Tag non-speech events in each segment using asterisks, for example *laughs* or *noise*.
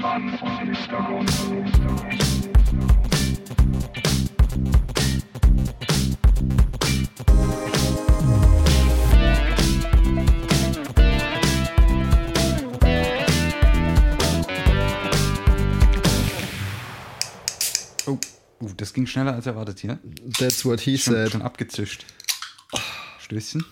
Mann vom Hintergrund. Oh, uh, das ging schneller als erwartet hier. That's what he Schon, said. schon abgezischt. Stößchen.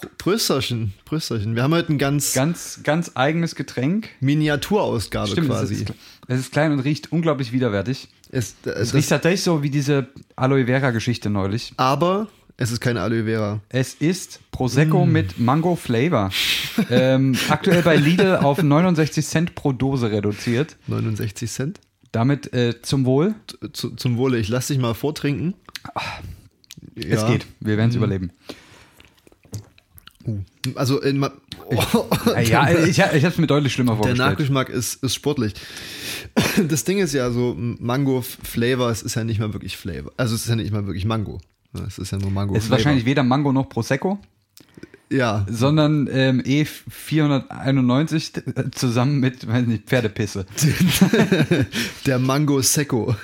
Pr- Prösterchen, Prösterchen. Wir haben heute ein ganz, Ganz, ganz eigenes Getränk. Miniaturausgabe Stimmt, es quasi. ist, es ist klein und riecht unglaublich widerwärtig. Es, Es das, riecht tatsächlich so wie diese Aloe Vera Geschichte neulich. aber es ist keine Aloe Vera. Es ist Prosecco Mm. mit Mango Flavor. ähm, *laughs* aktuell bei Lidl auf 69 Cent pro Dose reduziert. 69 Cent. Damit äh, zum Wohl. Zu, zum Wohle. Ich lass dich mal vortrinken. Es Ja. geht. Wir werden es überleben. Also in, ma- *laughs* oh, Äh, ja, ich, ich habe es mir deutlich schlimmer der vorgestellt. Nachgeschmack ist, ist sportlich. *laughs* Das Ding ist ja so, Mango Flavor, es ist ja nicht mal wirklich Flavor. Also es ist ja nicht mal wirklich Mango. Es ist ja nur Mango es ist wahrscheinlich weder Mango noch Prosecco, Ja, sondern ähm, E491 zusammen mit, weiß nicht, Pferdepisse. *laughs* der Mango Secco.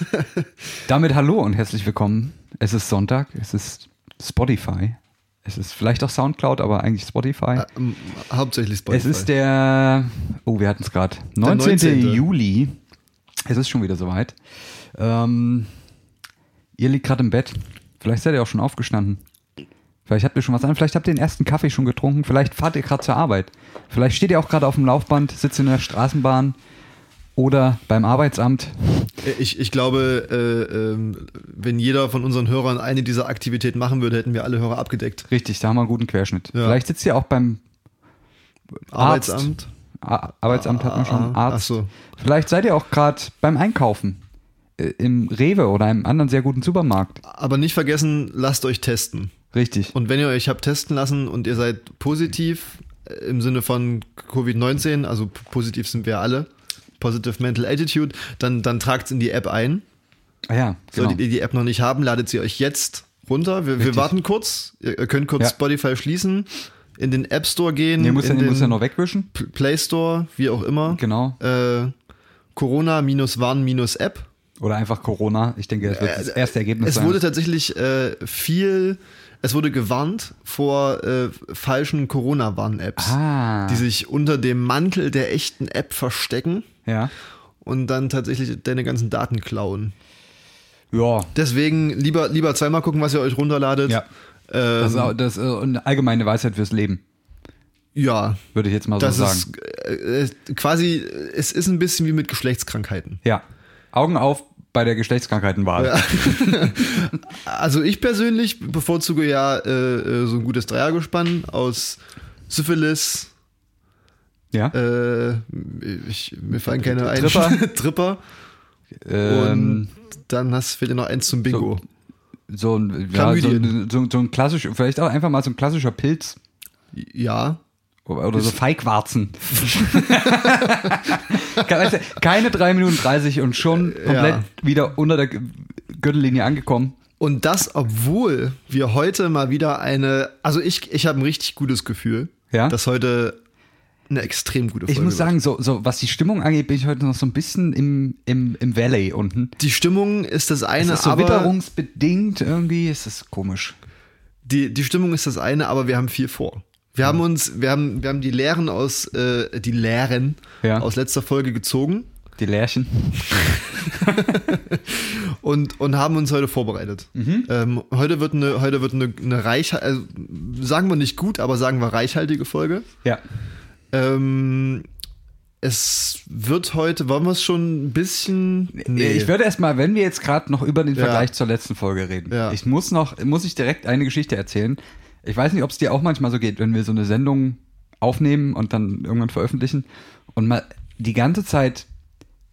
Damit hallo und herzlich willkommen. Es ist Sonntag, es ist Spotify, es ist vielleicht auch Soundcloud, aber eigentlich Spotify. Ähm, Hauptsächlich Spotify. Es ist der, oh, wir hatten es gerade, 19. 19.. Juli. Es ist schon wieder soweit. Ähm, ihr liegt gerade im Bett. Vielleicht seid ihr auch schon aufgestanden. Vielleicht habt ihr schon was an. Vielleicht habt ihr den ersten Kaffee schon getrunken. Vielleicht fahrt ihr gerade zur Arbeit. Vielleicht steht ihr auch gerade auf dem Laufband, sitzt in der Straßenbahn oder beim Arbeitsamt. Ich, ich glaube, äh, ähm, wenn jeder von unseren Hörern eine dieser Aktivitäten machen würde, hätten wir alle Hörer abgedeckt. Richtig, da haben wir einen guten Querschnitt. Ja. Vielleicht sitzt ihr auch beim Arzt. Arbeitsamt. Ar Arbeitsamt hat man schon. Ah, ah, Arzt. ach so. Vielleicht seid ihr auch gerade beim Einkaufen. Äh, Im Rewe oder einem anderen sehr guten Supermarkt. Aber nicht vergessen, lasst euch testen. Richtig. Und wenn ihr euch habt testen lassen und ihr seid positiv äh, im Sinne von Covid-19, also positiv sind wir alle, Positive Mental Attitude, dann, dann tragt es in die App ein. Ah ja, genau. Solltet ihr die App noch nicht haben, ladet sie euch jetzt runter. Wir, wir warten kurz. Ihr ihr könnt kurz Ja. Spotify schließen, in den App Store gehen, Nee, muss, in ja, muss ja noch wegwischen. Play Store, wie auch immer. Genau. Äh, Corona-Warn-App. Oder einfach Corona. Ich denke, das wird das erste Ergebnis Äh, Es sein. wurde tatsächlich äh, viel, es wurde gewarnt vor äh, falschen Corona-Warn-Apps, Ah. die sich unter dem Mantel der echten App verstecken ja. und dann tatsächlich deine ganzen Daten klauen. Ja. Deswegen lieber, lieber zweimal gucken, was ihr euch runterladet. Ja. Das ist, Ähm, das ist eine allgemeine Weisheit fürs Leben, ja, würde ich jetzt mal so das sagen. ist äh, äh, quasi, es ist ein bisschen wie mit Geschlechtskrankheiten. ja. Augen auf bei der Geschlechtskrankheitenwahl. *laughs* Also ich persönlich bevorzuge ja äh, äh, so ein gutes Dreiergespann aus Syphilis, Ja. äh, ich, mir fallen keine ein. Tripper. *laughs* Tripper. ähm, Und dann hast fehlt dir noch eins zum Bingo. so, ein, ja, so, so, so ein klassisch, vielleicht auch einfach mal so ein klassischer Pilz. Ja. Oder so Feigwarzen. *laughs* Keine 3 Minuten 30 und schon komplett Ja. wieder unter der Gürtellinie angekommen. Und das, obwohl wir heute mal wieder eine, also ich, ich habe ein richtig gutes Gefühl, Ja? dass heute eine extrem gute Folge Ich muss sagen, so, so was die Stimmung angeht, bin ich heute noch so ein bisschen im, im, im Valley unten. Die Stimmung ist das eine, Ist das so aber witterungsbedingt irgendwie? Ist das komisch? die, die Stimmung ist das eine, aber wir haben viel vor. Wir haben uns, wir haben, wir haben die Lehren aus, äh, die Lehren Ja. aus letzter Folge gezogen Die Lärchen? *laughs* und, und haben uns heute vorbereitet. Mhm. Ähm, heute wird eine, heute wird eine, eine reich, also, sagen wir nicht gut, aber sagen wir reichhaltige Folge. Ja. Ähm, es wird heute, wollen wir es schon ein bisschen. Ich würde erstmal, wenn wir jetzt gerade noch über den Ja. Vergleich zur letzten Folge reden, Ja. ich muss noch, muss ich direkt eine Geschichte erzählen. Ich weiß nicht, ob es dir auch manchmal so geht, wenn wir so eine Sendung aufnehmen und dann irgendwann veröffentlichen und mal die ganze Zeit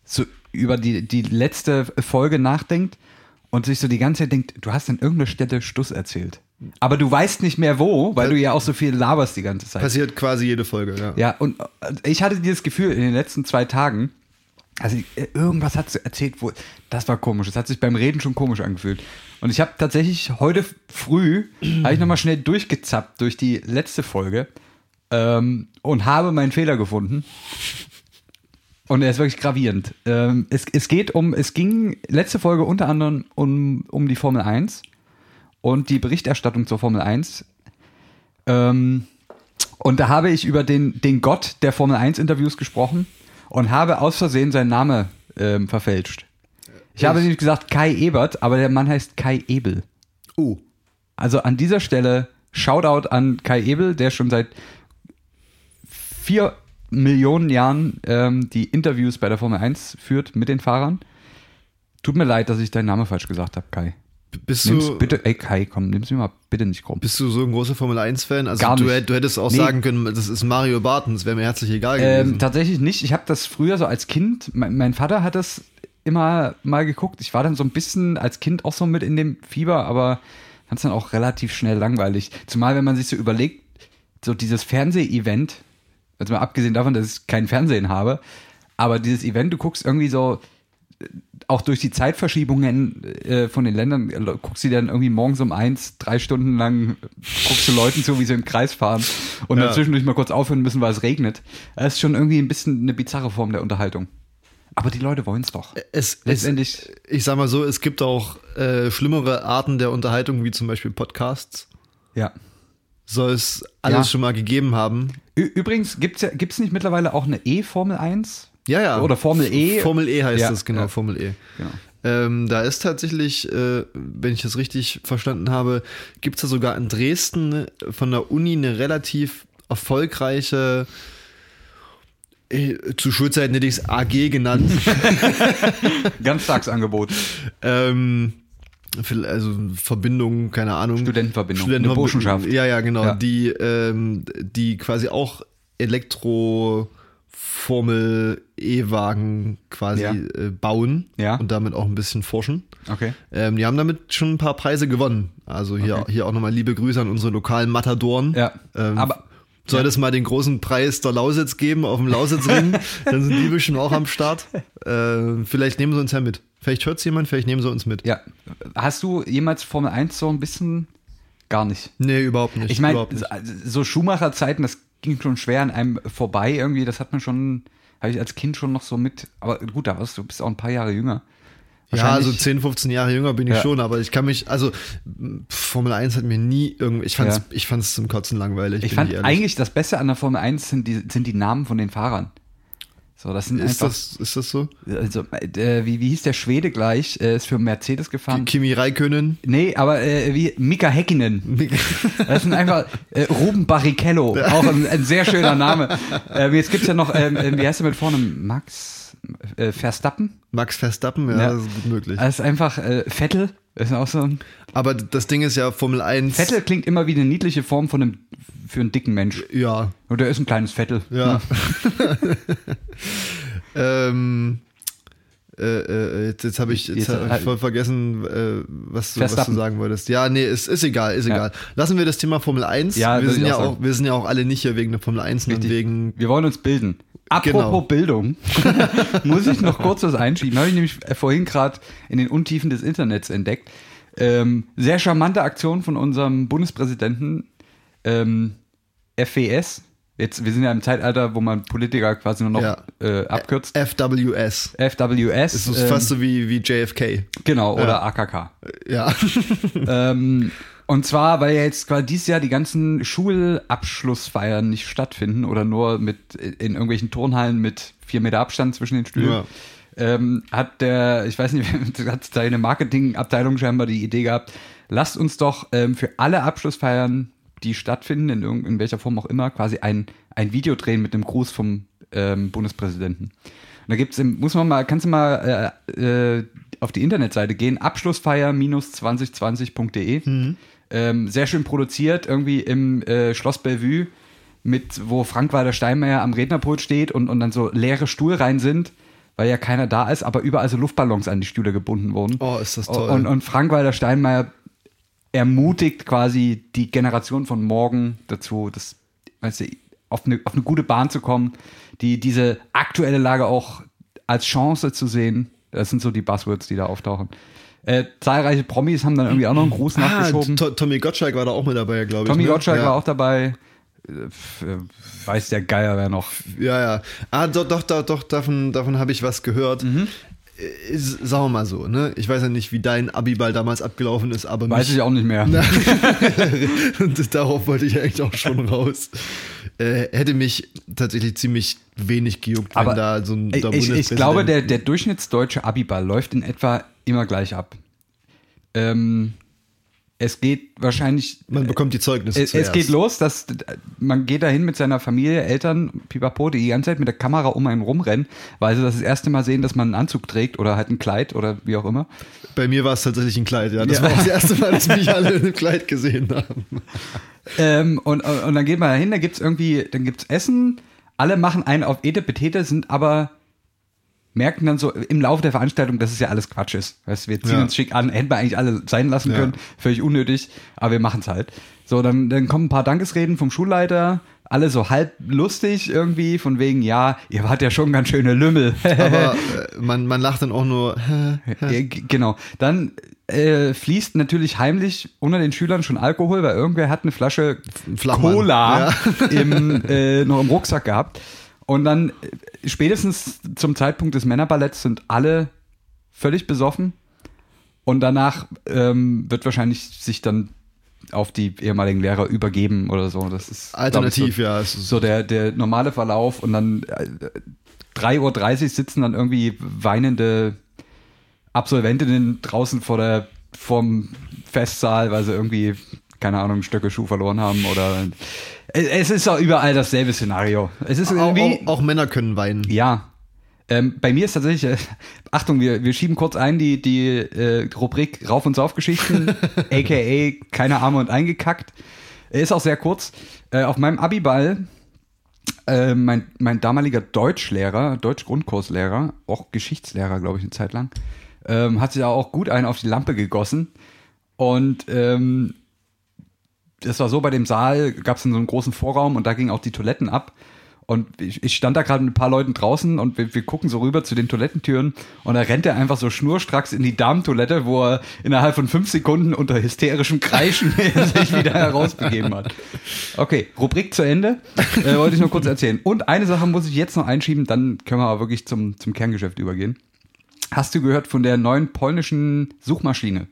so über die, die letzte Folge nachdenkt und sich so die ganze Zeit denkt, du hast an irgendeiner Stelle Stuss erzählt. Aber du weißt nicht mehr wo, weil du ja auch so viel laberst die ganze Zeit. Passiert quasi jede Folge, ja. Ja, und äh, ich hatte dieses Gefühl in den letzten zwei Tagen, also irgendwas hat sie erzählt, wo das war komisch. Es hat sich beim Reden schon komisch angefühlt. Und ich habe tatsächlich heute früh, *clears throat* habe ich nochmal schnell durchgezappt durch die letzte Folge ähm, und habe meinen Fehler gefunden. Und er ist wirklich gravierend. Ähm, es, es geht um, es ging letzte Folge unter anderem um, um die Formel 1 und die Berichterstattung zur Formel 1. Ähm, und da habe ich über den, den Gott der Formel 1 Interviews gesprochen und habe aus Versehen seinen Namen ähm, verfälscht. Ich habe nämlich gesagt Kai Ebert, aber der Mann heißt Kai Ebel. Oh. Also an dieser Stelle Shoutout an Kai Ebel, der schon seit vier Millionen Jahren ähm, die Interviews bei der Formel 1 führt mit den Fahrern. Tut mir leid, dass ich deinen Namen falsch gesagt habe, Kai. Bist Nimm's du, bitte, ey Kai, komm, nimm's mir mal bitte nicht krumm. bist du so ein großer Formel 1-Fan? Also Gar du, nicht. du hättest auch Nee. sagen können, das ist Mario Barton, das wäre mir herzlich egal gewesen. Ähm, tatsächlich nicht. Ich habe das früher so als Kind, mein, mein Vater hat das immer mal geguckt. Ich war dann so ein bisschen als Kind auch so mit in dem Fieber, aber fand es dann auch relativ schnell langweilig. Zumal, wenn man sich so überlegt, so dieses Fernseh-Event, also mal abgesehen davon, dass ich kein Fernsehen habe, aber dieses Event, du guckst irgendwie so auch durch die Zeitverschiebungen äh, von den Ländern, äh, guckst du dann irgendwie morgens um eins, drei Stunden lang, äh, guckst du Leuten zu, wie sie im Kreis fahren und Ja. dann zwischendurch mal kurz aufhören müssen, weil es regnet. Das ist schon irgendwie ein bisschen eine bizarre Form der Unterhaltung. Aber die Leute wollen es doch. es, es, Letztendlich, ich sag mal so, es gibt auch äh, schlimmere Arten der Unterhaltung, wie zum Beispiel Podcasts. ja. Soll es alles Ja. schon mal gegeben haben. Ü übrigens, gibt's ja, gibt's nicht mittlerweile auch eine E-Formel 1? Ja, ja. Oder Formel E. Formel E heißt Ja, das, genau, ja. Formel E. Genau. Ähm, da ist tatsächlich, äh, wenn ich das richtig verstanden habe, gibt es da sogar in Dresden von der Uni eine relativ erfolgreiche, äh, zu Schulzeiten hätte ich es AG genannt. *laughs* Ganztagsangebot. ähm, also Verbindung, keine Ahnung. Studentenverbindung. Studentenverbindung. Eine Burschenschaft. Ja, ja, genau. Ja. Die, ähm, die quasi auch Elektro Formel E-Wagen quasi Ja. äh, bauen Ja. und damit auch ein bisschen forschen. Okay. Ähm, die haben damit schon ein paar Preise gewonnen. Also hier, Okay. hier auch nochmal liebe Grüße an unsere lokalen Matadoren. Ja. Ähm, Aber soll es mal den großen Preis der Lausitz geben auf dem Lausitzring, *laughs* dann sind die bestimmt auch am Start. Äh, vielleicht nehmen sie uns ja mit. Vielleicht hört es jemand, vielleicht nehmen sie uns mit. ja, hast du jemals Formel 1 so ein bisschen gar nicht? Nee, überhaupt nicht. Ich meine, so Schumacher-Zeiten, das ging schon schwer an einem vorbei irgendwie. Das hat man schon, habe ich als Kind schon noch so mit. Aber gut, da warst du bist auch ein paar Jahre jünger. Ja, also Wahrscheinlich- 10, 15 Jahre jünger bin ich Ja. schon, aber ich kann mich, also Formel 1 hat mir nie irgendwie, ich fand's, Ja. ich fand's zum Kotzen langweilig. Ich fand eigentlich das Beste an der Formel 1 sind die, sind die Namen von den Fahrern. So, das sind ist einfach. das, ist das so? also, äh, wie, wie hieß der Schwede gleich? Äh, ist für Mercedes gefahren. Kimi Räikkönen. Nee, aber äh, wie Mika Häkkinen. Das sind einfach äh, Ruben Barrichello, auch ein, ein sehr schöner Name. Äh, jetzt gibt's ja noch, ähm, äh, wie heißt der mit vorne? Max äh, Verstappen? Max Verstappen, ja, Ja. das ist gut möglich. Das ist einfach äh, Vettel. Ist auch so Aber das Ding ist ja Formel 1. Vettel klingt immer wie eine niedliche Form von einem für einen dicken Mensch. Ja, Und der ist ein kleines Vettel. ja. *laughs* ähm, äh, äh, jetzt jetzt habe ich, jetzt Jetzt, hab ich äh, voll vergessen, äh, was, du, was du sagen wolltest. Ja, nee, ist, ist egal, ist Ja. egal. Lassen wir das Thema Formel 1. Ja, wir, sind ja auch auch, wir sind ja auch alle nicht hier wegen der Formel 1, sondern wegen Wir wollen uns bilden. Apropos Genau. Bildung, *laughs* muss ich noch kurz was einschieben. Habe ich nämlich vorhin gerade in den Untiefen des Internets entdeckt. Ähm, sehr charmante Aktion von unserem Bundespräsidenten ähm, FWS. Jetzt, wir sind ja im Zeitalter, wo man Politiker quasi nur noch Ja. äh, abkürzt. FWS. FWS. Es ist ähm, fast so wie, wie JFK. genau, oder Ja. AKK. Ja. *laughs* ähm, und zwar, weil ja jetzt quasi dieses Jahr die ganzen Schulabschlussfeiern nicht stattfinden oder nur mit in irgendwelchen Turnhallen mit vier Meter Abstand zwischen den Stühlen. Ja. Ähm, hat der, ich weiß nicht, *laughs* hat seine Marketingabteilung scheinbar die Idee gehabt, lasst uns doch ähm, für alle Abschlussfeiern, die stattfinden, in, irgend- in welcher Form auch immer, quasi ein, ein Video drehen mit einem Gruß vom ähm, Bundespräsidenten. Und da gibt's, muss man mal, kannst du mal äh, äh, auf die Internetseite gehen, abschlussfeier-2020.de. Ähm, sehr schön produziert, irgendwie im äh, Schloss Bellevue, mit, wo Frank-Walter Steinmeier am Rednerpult steht und, und dann so leere Stuhlreihen sind, weil ja keiner da ist, aber überall so Luftballons an die Stühle gebunden wurden. Oh, ist das toll. Und, und Frank-Walter Steinmeier ermutigt quasi die Generation von morgen dazu, das, weißt du, auf eine, auf eine gute Bahn zu kommen, die diese aktuelle Lage auch als Chance zu sehen. Das sind so die Buzzwords, die da auftauchen. Äh, zahlreiche Promis haben dann irgendwie auch noch einen Gruß Ah, nachgeschoben. To- Tommy Gottschalk war da auch mit dabei, glaube ich. Tommy ne? Gottschalk ja. war auch dabei. äh, weiß der Geier wer noch. Ja, ja. Ah, doch, doch, doch, doch davon, davon habe ich was gehört. Mhm. Äh, Sagen wir mal so, ne? Ich weiß ja nicht, wie dein Abiball damals abgelaufen ist, aber Weiß ich auch nicht mehr. Und *laughs* darauf wollte ich eigentlich auch schon raus. Äh, hätte mich tatsächlich ziemlich wenig gejuckt, Aber wenn da so ein Ich, ich, glaube, der, der durchschnittsdeutsche Abiball läuft in etwa immer gleich ab. Ähm, es geht wahrscheinlich man bekommt die Zeugnisse Es, es geht los, dass man geht dahin mit seiner Familie, Eltern, Pipapo, die die ganze Zeit mit der Kamera um einen rumrennen, weil sie das, das erste Mal sehen, dass man einen Anzug trägt oder halt ein Kleid oder wie auch immer. Bei mir war es tatsächlich ein Kleid, ja. Das Ja. war auch das erste Mal, dass mich *laughs* alle in einem Kleid gesehen haben. Ähm, und, und dann geht man dahin, da gibt's irgendwie, dann gibt's Essen, alle machen einen auf Ete Petete, sind aber merken dann so im Laufe der Veranstaltung, dass es ja alles Quatsch ist. Weißt, wir ziehen Ja. uns schick an, hätten wir eigentlich alle sein lassen Ja. können, völlig unnötig, aber wir machen's halt. So, dann, dann kommen ein paar Dankesreden vom Schulleiter, alle so halb lustig irgendwie, von wegen, ja, ihr wart ja schon ganz schöne Lümmel. Aber *laughs* äh, man, man lacht dann auch nur. *laughs* Ja, genau. Dann äh, fließt natürlich heimlich unter den Schülern schon Alkohol, weil irgendwer hat eine Flasche Flachmann. Cola im, äh, noch im Rucksack gehabt. Und dann äh, spätestens zum Zeitpunkt des Männerballetts sind alle völlig besoffen. Und danach ähm, wird wahrscheinlich sich dann auf die ehemaligen Lehrer übergeben oder so. Das ist Alternativ, so, ja. So der, der normale Verlauf und dann äh, 3.30 Uhr sitzen dann irgendwie weinende Absolventinnen draußen vor der, vorm Festsaal, weil sie irgendwie, keine Ahnung, Stöcke Schuh verloren haben oder es, ist auch überall dasselbe Szenario. Es ist auch, irgendwie, auch, auch Männer können weinen. ja. Ähm, bei mir ist tatsächlich, äh, Achtung, wir, wir schieben kurz ein die, die äh, Rubrik Rauf- und Saufgeschichten, aka *laughs* keine Arme und eingekackt. Er ist auch sehr kurz. Äh, auf meinem Abiball, äh, mein, mein damaliger Deutschlehrer, Deutsch-Grundkurslehrer, auch Geschichtslehrer, glaube ich, eine Zeit lang, ähm, hat sich auch gut einen auf die Lampe gegossen. Und ähm, das war so, bei dem Saal gab es so einen großen Vorraum und da gingen auch die Toiletten ab. Und ich, ich stand da gerade mit ein paar Leuten draußen und wir, wir gucken so rüber zu den Toilettentüren und da rennt er einfach so schnurstracks in die Damentoilette, wo er innerhalb von fünf Sekunden unter hysterischem Kreischen *laughs* sich wieder herausbegeben hat. Okay, Rubrik zu Ende. Äh, wollte ich nur kurz erzählen. Und eine Sache muss ich jetzt noch einschieben, dann können wir aber wirklich zum, zum Kerngeschäft übergehen. Hast du gehört von der neuen polnischen Suchmaschine?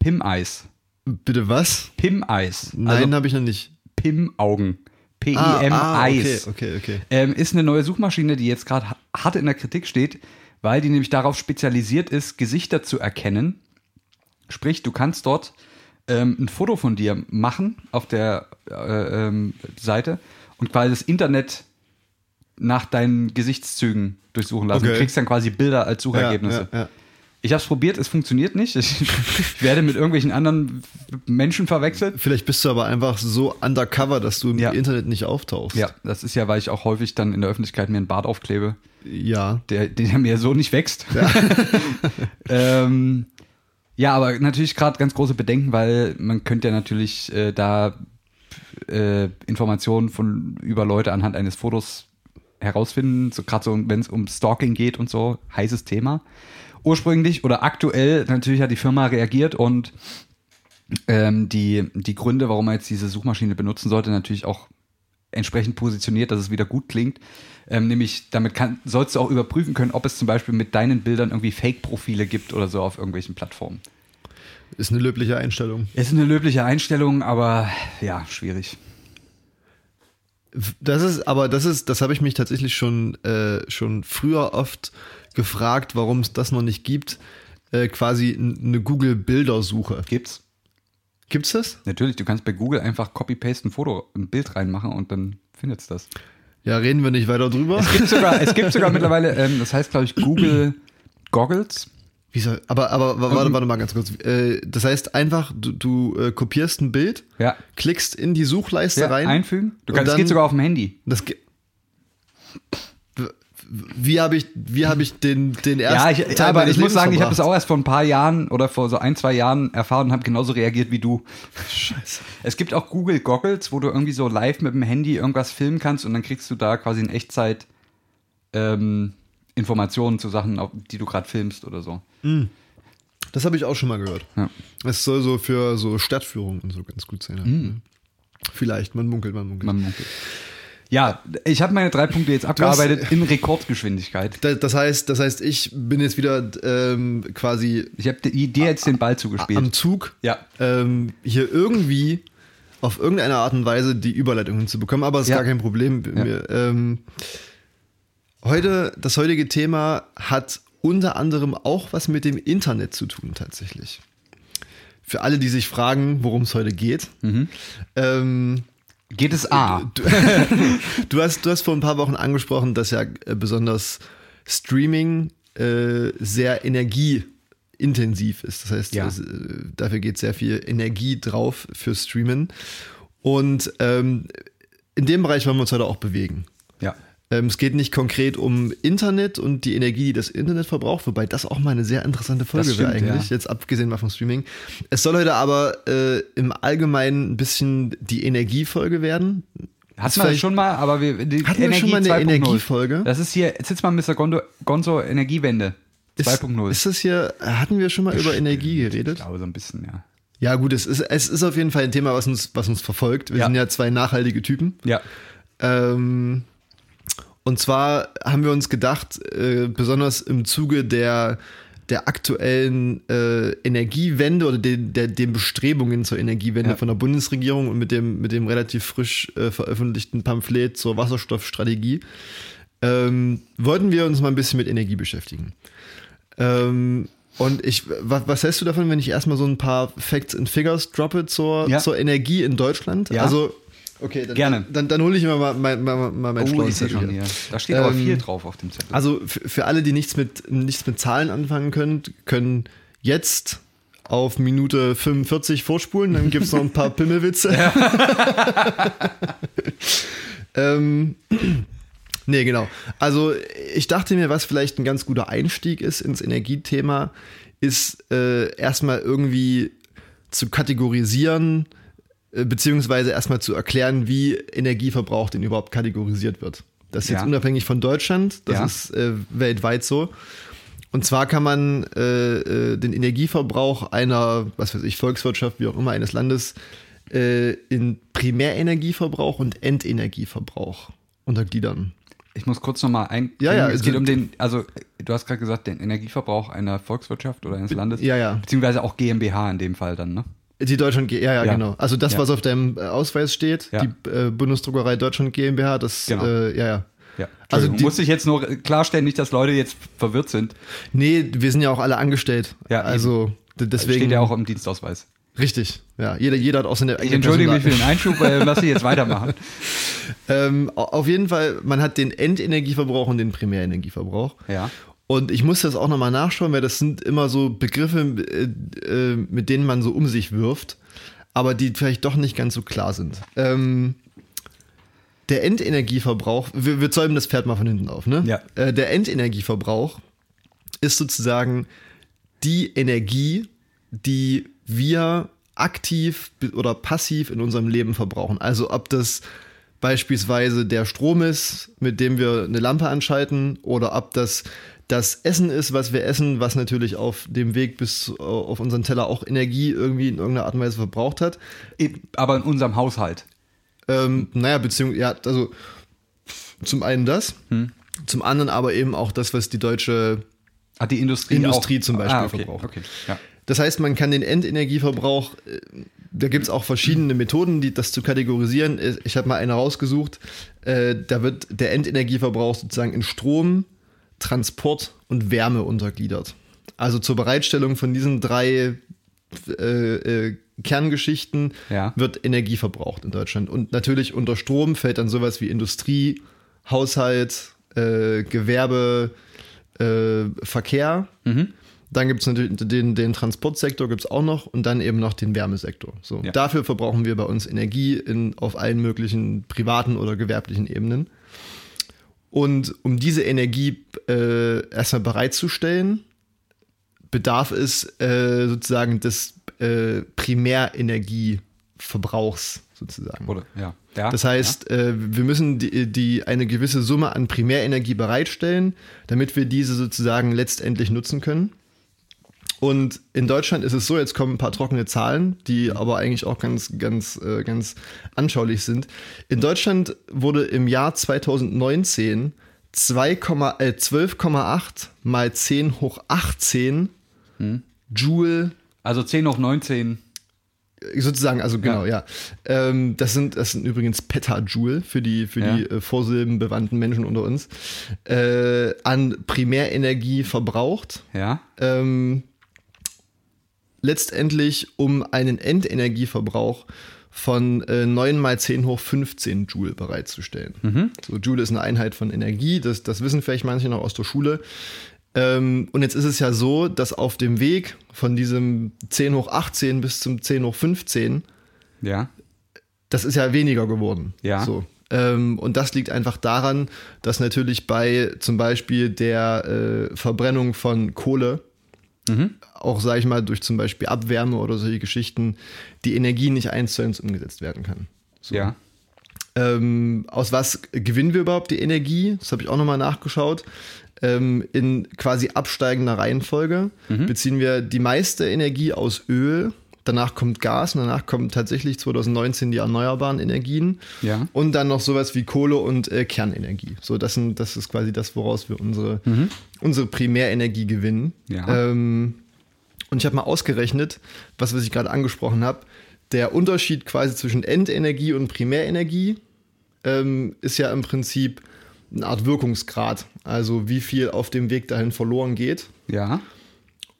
Pim-Eis. Bitte was? Pim-Eis. Nein, Also habe ich noch nicht. Pim-Augen. Ah, P-I-M-Eis. okay, okay, okay. Ähm, ist eine neue Suchmaschine, die jetzt gerade hart in der Kritik steht, weil die nämlich darauf spezialisiert ist, Gesichter zu erkennen. Sprich, du kannst dort ähm, ein Foto von dir machen auf der äh, ähm, Seite und quasi das Internet nach deinen Gesichtszügen durchsuchen lassen. Okay. Du kriegst dann quasi Bilder als Suchergebnisse. Ja, ja, ja. Ich habe es probiert, es funktioniert nicht. Ich, ich *laughs* werde mit irgendwelchen anderen Menschen verwechselt. Vielleicht bist du aber einfach so undercover, dass du im Ja. Internet nicht auftauchst. Ja, das ist ja, weil ich auch häufig dann in der Öffentlichkeit mir einen Bart aufklebe. Ja. der, der mir so nicht wächst. *laughs* ähm, ja, aber natürlich gerade ganz große Bedenken, weil man könnte ja natürlich äh, da äh, Informationen von über Leute anhand eines Fotos herausfinden, so gerade so wenn es um Stalking geht und so, heißes Thema. Ursprünglich oder aktuell natürlich hat die Firma reagiert und ähm, die, die Gründe, warum man jetzt diese Suchmaschine benutzen sollte, natürlich auch entsprechend positioniert, dass es wieder gut klingt. Ähm, nämlich, damit kann, sollst du auch überprüfen können, ob es zum Beispiel mit deinen Bildern irgendwie Fake-Profile gibt oder so auf irgendwelchen Plattformen. Ist eine löbliche Einstellung. Ist eine löbliche Einstellung, aber ja, schwierig. Das ist, aber das ist, das habe ich mich tatsächlich schon, äh, schon früher oft gefragt, warum es das noch nicht gibt. Äh, quasi eine Google-Bildersuche. Gibt's? Gibt's das? Natürlich, du kannst bei Google einfach Copy-Paste ein Foto, ein Bild reinmachen und dann findet's das. Ja, reden wir nicht weiter drüber. Es gibt sogar, es gibt sogar mittlerweile, ähm, das heißt, glaube ich, Google Goggles. Wieso? Aber, aber wa- warte, warte mal ganz kurz. Äh, das heißt einfach, du, du äh, kopierst ein Bild, Ja. klickst in die Suchleiste ja rein. einfügen. Du kannst, dann- geht sogar auf dem Handy. Das ge- wie habe ich, wie habe ich den, den ersten Ja, ich, Teil aber meines ich muss sagen, ich habe das verbracht? auch erst vor ein paar Jahren oder vor so ein, zwei Jahren erfahren und habe genauso reagiert wie du. Scheiße. Es gibt auch Google Goggles, wo du irgendwie so live mit dem Handy irgendwas filmen kannst und dann kriegst du da quasi in Echtzeit ähm, Informationen zu Sachen, auf- die du gerade filmst oder so. Das habe ich auch schon mal gehört. Ja. Es soll so für so Stadtführungen und so ganz gut sein. Mhm. Vielleicht, man munkelt, man munkelt. Man munkelt. Ja, ich habe meine drei Punkte jetzt abgearbeitet in Rekordgeschwindigkeit. Da- Das heißt, das heißt, ich bin jetzt wieder ähm, quasi Ich habe dir jetzt den Ball zugespielt. am Zug, Ja. ähm, hier irgendwie auf irgendeine Art und Weise die Überleitung hinzubekommen, aber das ist Ja. gar kein Problem. Ja. Mir, ähm, heute, das heutige Thema hat unter anderem auch was mit dem Internet zu tun, tatsächlich. Für alle, die sich fragen, worum es heute geht. Mhm. Ähm, Geht es A? Du, *laughs* du, hast, du hast vor ein paar Wochen angesprochen, dass ja äh, besonders Streaming äh, sehr energieintensiv ist. Das heißt, Ja. es, äh, dafür geht sehr viel Energie drauf für Streamen. Und ähm, in dem Bereich wollen wir uns heute auch bewegen. Ähm, es geht nicht konkret um Internet und die Energie, die das Internet verbraucht, wobei das auch mal eine sehr interessante Folge wäre eigentlich, ja. jetzt abgesehen mal vom Streaming. Es soll heute aber äh, im Allgemeinen ein bisschen die Energiefolge werden. Hatten Ist wir schon mal, aber wir, die Hatten wir schon mal eine 2.0. Energiefolge? Das ist hier, jetzt sitzt mal Mr. Gonzo, Gonzo Energiewende Ist, 2.0. ist das hier, hatten wir schon mal über Energie Ich geredet? glaube so ein bisschen, ja. Ja, gut, es ist, es ist auf jeden Fall ein Thema, was uns, was uns verfolgt. Wir Ja. sind ja zwei nachhaltige Typen. Ja. Ähm, und zwar haben wir uns gedacht, äh, besonders im Zuge der, der aktuellen äh, Energiewende oder den, der, den Bestrebungen zur Energiewende Ja. von der Bundesregierung und mit dem, mit dem relativ frisch äh, veröffentlichten Pamphlet zur Wasserstoffstrategie, ähm, wollten wir uns mal ein bisschen mit Energie beschäftigen. Ähm, und ich, was, was hältst du davon, wenn ich erstmal so ein paar Facts and Figures droppe zur, Ja. zur Energie in Deutschland? Ja. Also, okay, dann, Gerne. dann, dann hole ich mir mal mein, mal, mal mein Oh, ich Zettel schon hier. Da steht aber Ähm, viel drauf auf dem Zettel. Also für, für alle, die nichts mit, nichts mit Zahlen anfangen können, können jetzt auf Minute 45 vorspulen, dann gibt es noch ein paar *laughs* Pimmelwitze. *laughs* ähm, nee, genau. Also ich dachte mir, was vielleicht ein ganz guter Einstieg ist ins Energiethema, ist äh, erstmal irgendwie zu kategorisieren, beziehungsweise erstmal zu erklären, wie Energieverbrauch denn überhaupt kategorisiert wird. Das ist Ja. jetzt unabhängig von Deutschland, das Ja. ist äh, weltweit so. Und zwar kann man äh, äh, den Energieverbrauch einer, was weiß ich, Volkswirtschaft, wie auch immer, eines Landes äh, in Primärenergieverbrauch und Endenergieverbrauch untergliedern. Ich muss kurz nochmal ein. Ja, ja, Es also- geht um den, also du hast gerade gesagt, den Energieverbrauch einer Volkswirtschaft oder eines Landes. Ja, ja. Beziehungsweise auch GmbH in dem Fall dann, ne? Die Deutschland, ja, ja, Ja. genau. Also das, Ja. was auf deinem äh, Ausweis steht, Ja. die äh, Bundesdruckerei Deutschland GmbH, das, Genau. äh, ja, ja. Ja. Also Also die- muss ich jetzt nur klarstellen, nicht, dass Leute jetzt verwirrt sind. Nee, wir sind ja auch alle angestellt. Ja, also d- deswegen. Steht ja auch im Dienstausweis. Richtig, ja. Jeder, jeder hat auch seine Ich eigene entschuldige mich für den Einschub, weil lass ich jetzt weitermachen. *laughs* Ähm, au- auf jeden Fall, man hat den Endenergieverbrauch und den Primärenergieverbrauch. Ja. Und ich muss das auch nochmal nachschauen, weil das sind immer so Begriffe, äh, äh, mit denen man so um sich wirft, aber die vielleicht doch nicht ganz so klar sind. Ähm, der Endenergieverbrauch, wir, wir zäumen das Pferd mal von hinten auf, ne? Ja. Äh, der Endenergieverbrauch ist sozusagen die Energie, die wir aktiv oder passiv in unserem Leben verbrauchen. Also ob das beispielsweise der Strom ist, mit dem wir eine Lampe anschalten, oder ob das das Essen ist, was wir essen, was natürlich auf dem Weg bis äh, auf unseren Teller auch Energie irgendwie in irgendeiner Art und Weise verbraucht hat. Aber in unserem Haushalt. Ähm, naja, beziehungsweise, ja, also zum einen das, Hm. zum anderen aber eben auch das, was die deutsche Hat die Industrie Industrie auch, zum Beispiel ah, okay, verbraucht. Okay, ja. Das heißt, man kann den Endenergieverbrauch, äh, da gibt es auch verschiedene Methoden, die das zu kategorisieren. Äh, Ich habe mal eine rausgesucht. Äh, Da wird der Endenergieverbrauch sozusagen in Strom, Transport und Wärme untergliedert. Also zur Bereitstellung von diesen drei äh, äh, Kerngeschichten Ja. wird Energie verbraucht in Deutschland. Und natürlich unter Strom fällt dann sowas wie Industrie, Haushalt, äh, Gewerbe, äh, Verkehr. Dann gibt es natürlich den, den Transportsektor gibt es auch noch und dann eben noch den Wärmesektor. So, Ja. Dafür verbrauchen wir bei uns Energie in, auf allen möglichen privaten oder gewerblichen Ebenen. Und um diese Energie äh, erstmal bereitzustellen, bedarf es äh, sozusagen des äh, Primärenergieverbrauchs sozusagen. Oder, ja. ja. Das heißt, äh, wir müssen die, die eine gewisse Summe an Primärenergie bereitstellen, damit wir diese sozusagen letztendlich nutzen können. Und in Deutschland ist es so, jetzt kommen ein paar trockene Zahlen, die aber eigentlich auch ganz, ganz, äh, ganz anschaulich sind. In Deutschland wurde im Jahr 2019 2, äh, 12,8 mal 10 hoch 18 hm. Joule. Also 10 hoch 19 sozusagen, also genau, ja. ja. Ähm, das, sind, das sind übrigens Petajoule für die, für ja. die äh, vorsilbenbewandten Menschen unter uns, äh, an Primärenergie verbraucht. Ja. Ähm, letztendlich um einen Endenergieverbrauch von äh, 9 mal 10 hoch 15 Joule bereitzustellen. Mhm. So, Joule ist eine Einheit von Energie, das, das wissen vielleicht manche noch aus der Schule. Ähm, und jetzt ist es ja so, dass auf dem Weg von diesem 10 hoch 18 bis zum 10 hoch 15, ja. das ist ja weniger geworden. Ja. So. Ähm, und das liegt einfach daran, dass natürlich bei zum Beispiel der äh, Verbrennung von Kohle, mhm. auch sage ich mal durch zum Beispiel Abwärme oder solche Geschichten, die Energie nicht eins zu eins umgesetzt werden kann. So. Ja. Ähm, aus was gewinnen wir überhaupt die Energie? Das habe ich auch nochmal nachgeschaut ähm, in quasi absteigender Reihenfolge mhm. beziehen wir die meiste Energie aus Öl. Danach kommt Gas und danach kommen tatsächlich 2019 die erneuerbaren Energien. Ja. Und dann noch sowas wie Kohle und äh, Kernenergie. So, das, sind, das ist quasi das, woraus wir unsere, mhm. unsere Primärenergie gewinnen. Ja. Ähm, und ich habe mal ausgerechnet, was, was ich gerade angesprochen habe. Der Unterschied quasi zwischen Endenergie und Primärenergie ähm, ist ja im Prinzip eine Art Wirkungsgrad, also wie viel auf dem Weg dahin verloren geht. Ja.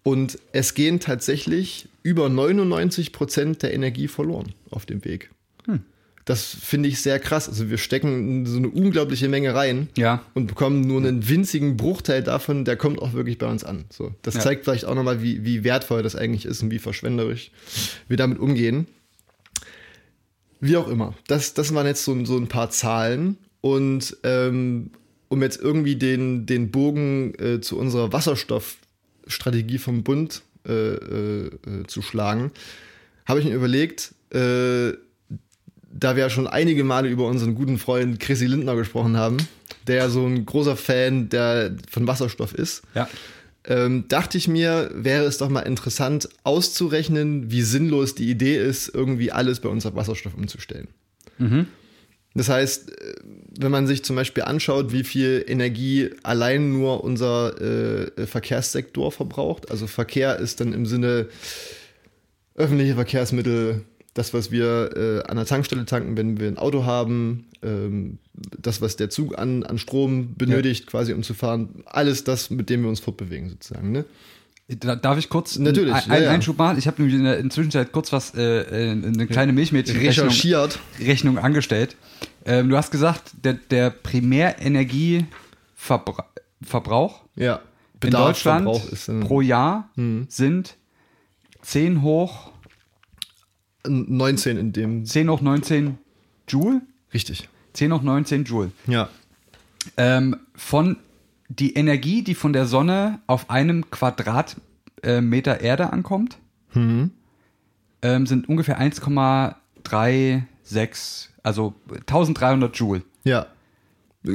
Und es gehen tatsächlich über 99 Prozent der Energie verloren auf dem Weg. Hm. Das finde ich sehr krass. Also wir stecken so eine unglaubliche Menge rein ja. und bekommen nur einen winzigen Bruchteil davon, der kommt auch wirklich bei uns an. So, das ja. zeigt vielleicht auch nochmal, wie, wie wertvoll das eigentlich ist und wie verschwenderisch wir damit umgehen. Wie auch immer. Das, das waren jetzt so, so ein paar Zahlen. Und ähm, um jetzt irgendwie den, den Bogen äh, zu unserer Wasserstoffstrategie vom Bund äh, äh, äh zu schlagen, habe ich mir überlegt, äh, da wir ja schon einige Male über unseren guten Freund Chrissy Lindner gesprochen haben, der ja so ein großer Fan der, von Wasserstoff ist, ja. ähm, dachte ich mir, wäre es doch mal interessant auszurechnen, wie sinnlos die Idee ist, irgendwie alles bei uns auf Wasserstoff umzustellen. Mhm. Das heißt, äh, wenn man sich zum Beispiel anschaut, wie viel Energie allein nur unser äh, Verkehrssektor verbraucht, also Verkehr ist dann im Sinne öffentliche Verkehrsmittel, das, was wir äh, an der Tankstelle tanken, wenn wir ein Auto haben, ähm, das, was der Zug an, an Strom benötigt, ja. quasi um zu fahren, alles das, mit dem wir uns fortbewegen sozusagen. Ne? Darf ich kurz Natürlich, einen, einen ja, Einschub machen? Ich habe nämlich in der Zwischenzeit kurz was, äh, äh eine kleine Milchmädchen-Rechnung Rechnung angestellt. Ähm, du hast gesagt, der, der Primärenergieverbrauch ja. in Deutschland pro Jahr hm. sind 10 hoch 19 in dem 10 hoch 19 Joule. Richtig. 10 hoch 19 Joule. Ja. Ähm, von die Energie, die von der Sonne auf einem Quadratmeter Erde ankommt, mhm. ähm, sind ungefähr 1,36, also 1300 Joule. Ja.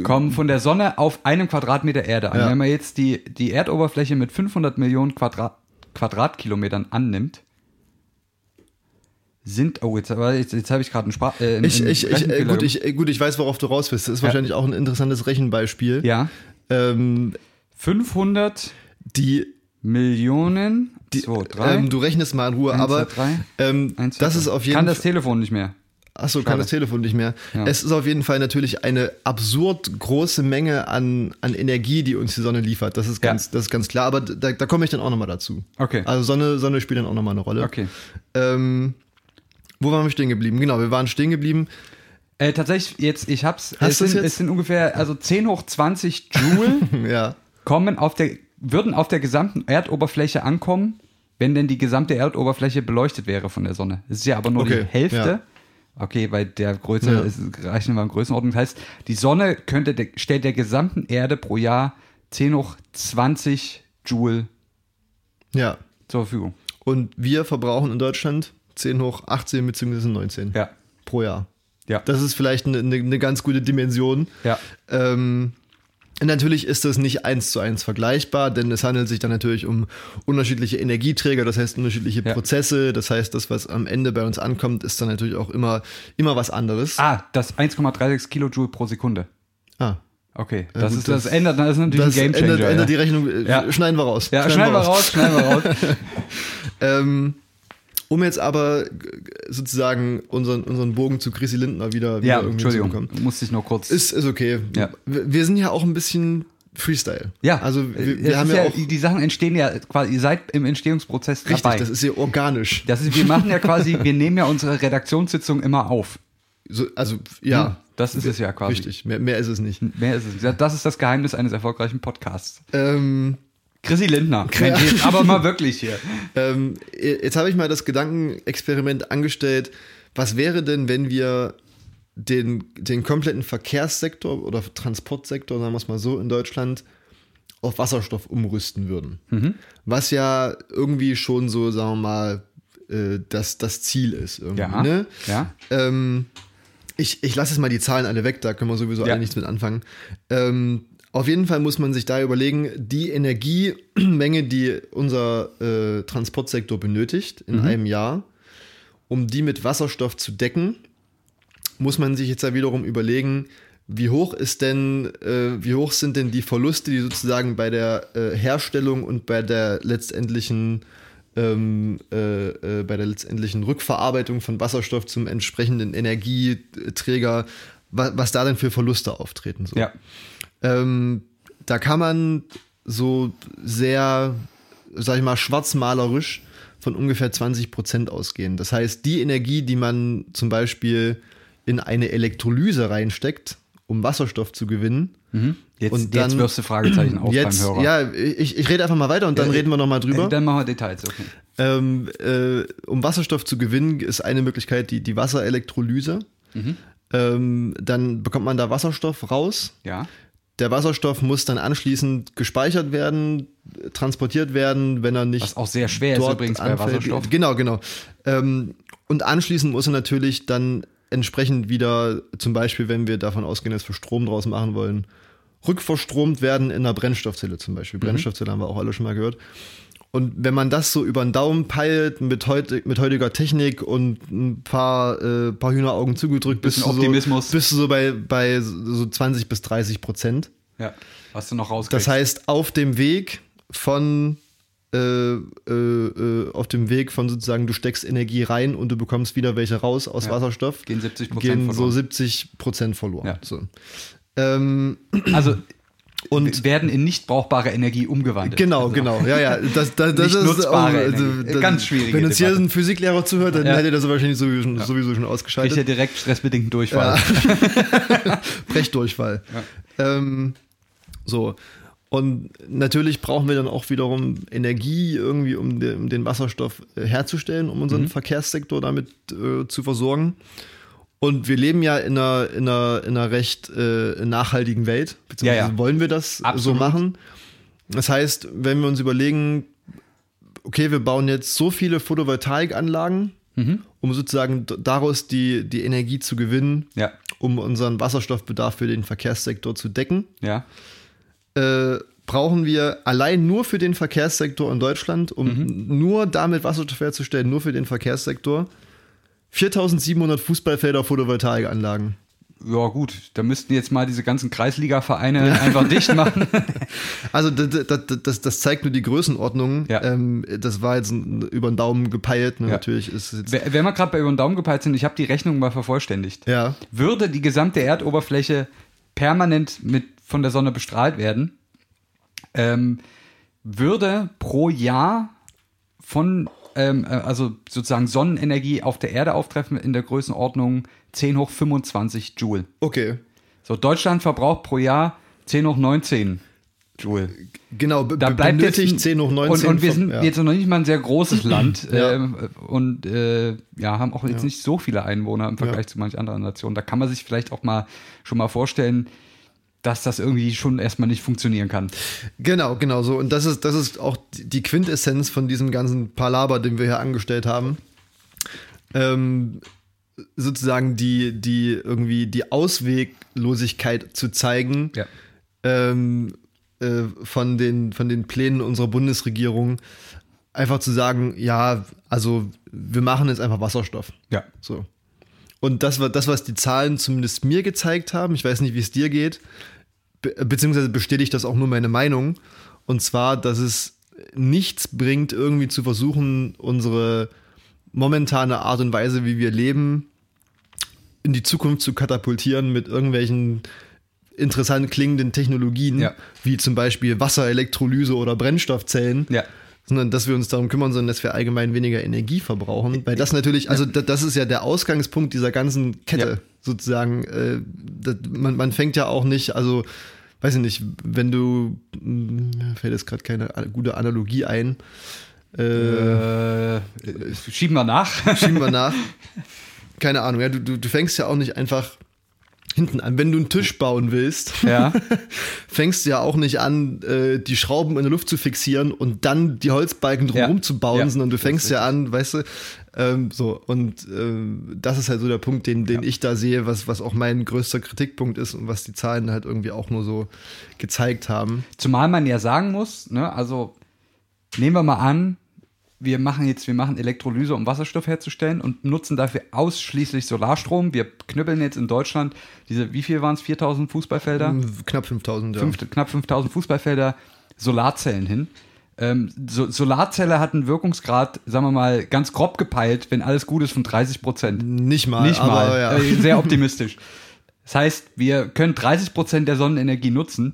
Kommen von der Sonne auf einem Quadratmeter Erde an. Ja. Wenn man jetzt die, die Erdoberfläche mit 500 Millionen Quadrat, Quadratkilometern annimmt, sind, oh, jetzt, jetzt, jetzt habe ich gerade einen Sprach. Äh, ich, ich, ich, äh, gut, ich, gut, ich weiß, worauf du raus bist. Das ist ja. wahrscheinlich auch ein interessantes Rechenbeispiel. Ja. Ähm, 500 die Millionen. Die, zwei, drei, ähm, du rechnest mal in Ruhe, 1, aber 2, 3, ähm, 1, 2, das ist auf jeden Fall. Kann das Telefon nicht mehr. Achso, kann das Telefon nicht mehr. Ja. Es ist auf jeden Fall natürlich eine absurd große Menge an, an Energie, die uns die Sonne liefert. Das ist ganz, ja. das ist ganz klar. Aber da, da komme ich dann auch nochmal dazu. Okay. Also Sonne, Sonne spielt dann auch nochmal eine Rolle. Okay. Ähm, wo waren wir stehen geblieben? Genau, wir waren stehen geblieben äh, tatsächlich, jetzt, ich hab's. Hast es, sind, jetzt? es sind ungefähr, also 10 hoch 20 Joule *laughs* ja. kommen auf der, würden auf der gesamten Erdoberfläche ankommen, wenn denn die gesamte Erdoberfläche beleuchtet wäre von der Sonne. Es ist ja aber nur okay, die Hälfte. Ja. Okay, weil der Größe ja. ist, rechnen wir in Größenordnung. Das heißt, die Sonne könnte, der, stellt der gesamten Erde pro Jahr 10 hoch 20 Joule ja. zur Verfügung. Und wir verbrauchen in Deutschland 10 hoch 18 bzw. 19 ja. pro Jahr. Ja. Das ist vielleicht eine, eine, eine ganz gute Dimension. Ja. Ähm, Natürlich ist das nicht eins zu eins vergleichbar, denn es handelt sich dann natürlich um unterschiedliche Energieträger, das heißt unterschiedliche Ja. Prozesse. Das heißt, das, was am Ende bei uns ankommt, ist dann natürlich auch immer, immer was anderes. Ah, das 1,36 Kilojoule pro Sekunde. Ah, Okay, Ja, das, gut, ist, das, das- ändert, das ist natürlich das ein Gamechanger. ändert, ändert die ja. Rechnung. äh, Ja. Schneiden wir raus. ja, schneiden wir raus, schneiden wir raus. *laughs* Ähm, um jetzt aber sozusagen unseren, unseren Bogen zu Chrissy Lindner wieder, wieder ja, irgendwie Entschuldigung, zu bekommen. musste ich nur kurz. Ist, ist okay. Ja. Wir, sind ja auch ein bisschen Freestyle. ja, Also wir, wir haben ist ja, auch. Die Sachen entstehen ja quasi, ihr seid im Entstehungsprozess Richtig, dabei. das ist ja organisch. Das ist, wir machen ja quasi, wir nehmen ja unsere Redaktionssitzung immer auf. So, also, ja. Das ist es ja quasi. Richtig, mehr, mehr ist es nicht. Mehr ist es. Das ist das Geheimnis eines erfolgreichen Podcasts. Ähm, Chrissy Lindner. Jetzt aber mal wirklich hier. *laughs* ähm, jetzt habe ich mal das Gedankenexperiment angestellt. Was wäre denn, wenn wir den, den kompletten Verkehrssektor oder Transportsektor, sagen wir es mal so, in Deutschland auf Wasserstoff umrüsten würden? Mhm. Was ja irgendwie schon so, sagen wir mal, äh, das, das Ziel ist. Irgendwie, Ja. ne? Ja. Ähm, ich, ich lasse jetzt mal die Zahlen alle weg, da können wir sowieso Ja. alle nichts mit anfangen. Ähm, auf jeden Fall muss man sich da überlegen, die Energiemenge, die unser äh, Transportsektor benötigt in einem Jahr, um die mit Wasserstoff zu decken, muss man sich jetzt ja wiederum überlegen, wie hoch ist denn, äh, wie hoch sind denn die Verluste, die sozusagen bei der äh, Herstellung und bei der letztendlichen ähm, äh, äh, bei der letztendlichen Rückverarbeitung von Wasserstoff zum entsprechenden Energieträger, wa was da denn für Verluste auftreten. So. Ja. Ähm, da kann man so sehr, sag ich mal, schwarzmalerisch von ungefähr 20 Prozent ausgehen. Das heißt, die Energie, die man zum Beispiel in eine Elektrolyse reinsteckt, um Wasserstoff zu gewinnen, Jetzt, Und jetzt dann- wirst du Fragezeichen auf jetzt, beim Hörer. ja, ich, ich rede einfach mal weiter und dann Ja, reden wir nochmal drüber. Äh, Dann machen wir Details, okay. Ähm, äh, um Wasserstoff zu gewinnen, ist eine Möglichkeit die, die Wasserelektrolyse. Mhm. Ähm, dann bekommt man da Wasserstoff raus. Ja. Der Wasserstoff muss dann anschließend gespeichert werden, transportiert werden, wenn er nicht Was auch sehr schwer ist übrigens bei anfällt. Wasserstoff. Genau, genau. Ähm, und anschließend muss er natürlich dann entsprechend wieder, zum Beispiel, wenn wir davon ausgehen, dass wir Strom draus machen wollen, rückverstromt werden in einer Brennstoffzelle zum Beispiel. Mhm. Brennstoffzelle haben wir auch alle schon mal gehört. Und wenn man das so über den Daumen peilt mit, heute, mit heutiger Technik und ein paar, äh, paar Hühneraugen zugedrückt, bist du, so, bist du so bei, bei so 20 bis 30 Prozent. Ja. Hast du noch rausgekriegt? Das heißt, auf dem Weg von äh, äh, auf dem Weg von sozusagen, du steckst Energie rein und du bekommst wieder welche raus aus Ja. Wasserstoff, Gehen 70% gehen so verloren. 70 Prozent verloren. Ja. So. Ähm, also und werden in nicht brauchbare Energie umgewandelt. Genau, also, genau. Ja, ja. Das, das, *laughs* das ist nutzbare also, Energie. das- Ganz schwierige Wenn uns hier Debatte. ein Physiklehrer zuhört, dann Ja. hätte er das wahrscheinlich sowieso schon, sowieso schon ausgeschaltet. ja direkt stressbedingten Durchfall. *laughs* *laughs* Brechdurchfall. Ähm, so. Und natürlich brauchen wir dann auch wiederum Energie irgendwie, um, de, den Wasserstoff äh, herzustellen, um unseren Verkehrssektor damit äh, zu versorgen. Und wir leben ja in einer, in einer, in einer recht äh, nachhaltigen Welt, beziehungsweise Ja, ja. wollen wir das Absolut. so machen. Das heißt, wenn wir uns überlegen, okay, wir bauen jetzt so viele Photovoltaikanlagen, um sozusagen daraus die, die Energie zu gewinnen, Ja, um unseren Wasserstoffbedarf für den Verkehrssektor zu decken, ja. äh, brauchen wir allein nur für den Verkehrssektor in Deutschland, um Mhm. nur damit Wasserstoff herzustellen, nur für den Verkehrssektor, 4700 Fußballfelder Photovoltaikanlagen. Ja, gut, da müssten jetzt mal diese ganzen Kreisliga-Vereine *laughs* einfach dicht machen. *laughs* Also das, das, das, das zeigt nur die Größenordnung. Ja. Ähm, das war jetzt über den Daumen gepeilt. Ne? Ja. Natürlich ist es jetzt. Wenn wenn wir gerade bei über den Daumen gepeilt sind, ich habe die Rechnung mal vervollständigt. Ja. Würde die gesamte Erdoberfläche permanent mit von der Sonne bestrahlt werden, ähm, würde pro Jahr von, ähm, äh, also sozusagen Sonnenenergie auf der Erde auftreffen in der Größenordnung 10 hoch 25 Joule. Okay. So, Deutschland verbraucht pro Jahr 10 hoch 19 Joule. Genau, Da bleibt jetzt benötigt ein- 10 hoch 19. Und, und wir sind ja. jetzt noch nicht mal ein sehr großes *clears throat* Land Ja. ähm, und äh, ja, haben auch jetzt nicht so viele Einwohner im Vergleich zu manch anderen Nationen. Da kann man sich vielleicht auch mal schon mal vorstellen, dass das irgendwie schon erstmal nicht funktionieren kann. Genau, genau so. Und das ist, das ist auch die Quintessenz von diesem ganzen Palaber, den wir hier angestellt haben. Ähm, sozusagen die, die irgendwie die Ausweglosigkeit zu zeigen, Ja. ähm, äh, von, den, von den Plänen unserer Bundesregierung, einfach zu sagen, ja, also wir machen jetzt einfach Wasserstoff. Ja. So. Und das war das, was die Zahlen zumindest mir gezeigt haben. Ich weiß nicht, wie es dir geht. Be beziehungsweise bestätigt das auch nur meine Meinung. Und zwar, dass es nichts bringt, irgendwie zu versuchen, unsere momentane Art und Weise, wie wir leben, in die Zukunft zu katapultieren mit irgendwelchen interessant klingenden Technologien, Ja. wie zum Beispiel Wasserelektrolyse oder Brennstoffzellen Ja. sondern dass wir uns darum kümmern, sondern dass wir allgemein weniger Energie verbrauchen. Weil das natürlich, also da- das ist ja der Ausgangspunkt dieser ganzen Kette Ja. Sozusagen. Äh, das, man, man fängt ja auch nicht, also weiß ich nicht, wenn du, mh, fällt jetzt gerade keine gute Analogie ein, äh, Äh, schieben wir nach. schieben wir nach. *laughs* Keine Ahnung, ja, du, du, du fängst ja auch nicht einfach hinten an. Wenn du einen Tisch bauen willst, ja. *laughs* fängst du ja auch nicht an, äh, die Schrauben in der Luft zu fixieren und dann die Holzbalken drumherum Ja. zu bauen, Ja, sondern du fängst ja an, weißt du, ähm, so. Und ähm, das ist halt so der Punkt, den, den ich da sehe, was, was auch mein größter Kritikpunkt ist und was die Zahlen halt irgendwie auch nur so gezeigt haben. Zumal man ja sagen muss, ne, also nehmen wir mal an, wir machen jetzt, wir machen Elektrolyse, um Wasserstoff herzustellen und nutzen dafür ausschließlich Solarstrom. Wir knüppeln jetzt in Deutschland diese, wie viel waren es, 4000 Fußballfelder? Knapp 5000, ja. Fünf, knapp 5000 Fußballfelder Solarzellen hin. Ähm, so, Solarzelle hat einen Wirkungsgrad, sagen wir mal, ganz grob gepeilt, wenn alles gut ist, von 30 Prozent. Nicht mal, Nicht aber mal. ja. Äh, Sehr optimistisch. Das heißt, wir können 30 Prozent der Sonnenenergie nutzen.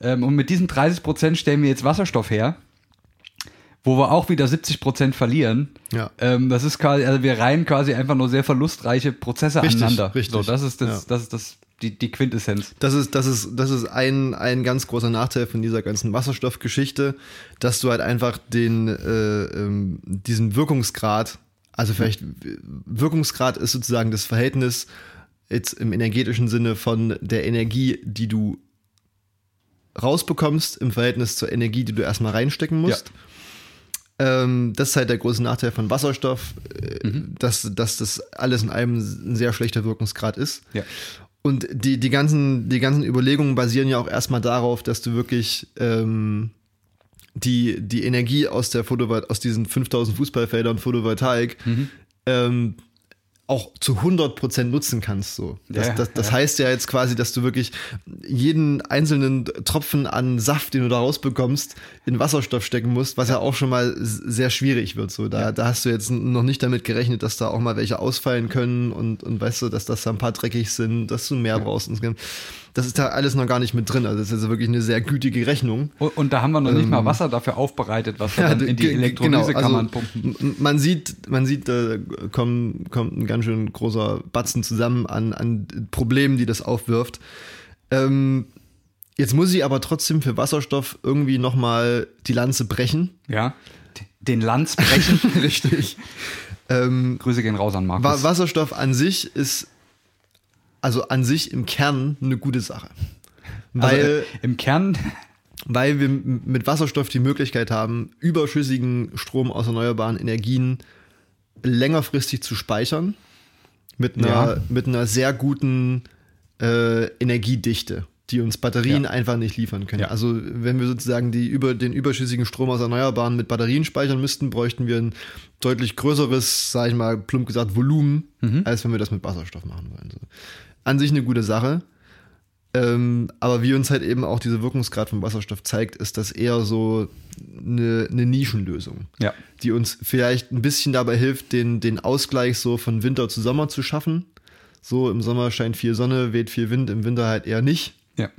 Ähm, und mit diesen 30 Prozent stellen wir jetzt Wasserstoff her, wo wir auch wieder 70 Prozent verlieren. Ja. Ähm, das ist quasi, also wir reihen quasi einfach nur sehr verlustreiche Prozesse Richtig, aneinander. richtig. So, das ist das, Ja. das ist das, die, die Quintessenz. Das ist, das ist, das ist ein, ein ganz großer Nachteil von dieser ganzen Wasserstoffgeschichte, dass du halt einfach den, äh, ähm, diesen Wirkungsgrad, also vielleicht Wirkungsgrad ist sozusagen das Verhältnis jetzt im energetischen Sinne von der Energie, die du rausbekommst im Verhältnis zur Energie, die du erstmal reinstecken musst. Ähm, das ist halt der große Nachteil von Wasserstoff, äh, dass, dass das alles in einem ein sehr schlechter Wirkungsgrad ist. Ja. Und die, die, ganzen, die ganzen Überlegungen basieren ja auch erstmal darauf, dass du wirklich ähm, die, die Energie aus, der Photovol aus diesen 5000 Fußballfeldern Photovoltaik ähm, auch zu 100% nutzen kannst. So. Das, Ja, das, das ja. heißt ja jetzt quasi, dass du wirklich jeden einzelnen Tropfen an Saft, den du da rausbekommst, in Wasserstoff stecken musst, was ja auch schon mal sehr schwierig wird. So. Da, da hast du jetzt noch nicht damit gerechnet, dass da auch mal welche ausfallen können und, und weißt du, dass das da ein paar dreckig sind, dass du mehr brauchst. Und das ist da alles noch gar nicht mit drin. Also das ist also wirklich eine sehr gütige Rechnung. Und, und da haben wir noch nicht mal Wasser dafür aufbereitet, was wir dann in die Elektrolysekammern also, pumpen. Man sieht, man sieht, da kommt, kommt ein ganz schön großer Batzen zusammen an, an Problemen, die das aufwirft. Ähm, jetzt muss ich aber trotzdem für Wasserstoff irgendwie nochmal die Lanze brechen. Ja. Den Lanz brechen. *laughs* Richtig. *laughs* Ähm, Grüße gehen raus an Markus. Wasserstoff an sich ist, also an sich im Kern eine gute Sache. Also, Weil, äh, Im Kern, *laughs* weil wir mit Wasserstoff die Möglichkeit haben, überschüssigen Strom aus erneuerbaren Energien längerfristig zu speichern. Mit einer, Ja. mit einer sehr guten äh, Energiedichte, die uns Batterien Ja. einfach nicht liefern können. Ja. Also wenn wir sozusagen die über, den überschüssigen Strom aus Erneuerbaren mit Batterien speichern müssten, bräuchten wir ein deutlich größeres, sag ich mal, plump gesagt, Volumen, Mhm. als wenn wir das mit Wasserstoff machen wollen. So. An sich eine gute Sache. Ähm, aber wie uns halt eben auch dieser Wirkungsgrad von Wasserstoff zeigt, ist das eher so eine, eine Nischenlösung, ja. die uns vielleicht ein bisschen dabei hilft, den, den Ausgleich so von Winter zu Sommer zu schaffen. So im Sommer scheint viel Sonne, weht viel Wind, im Winter halt eher nicht. Ja.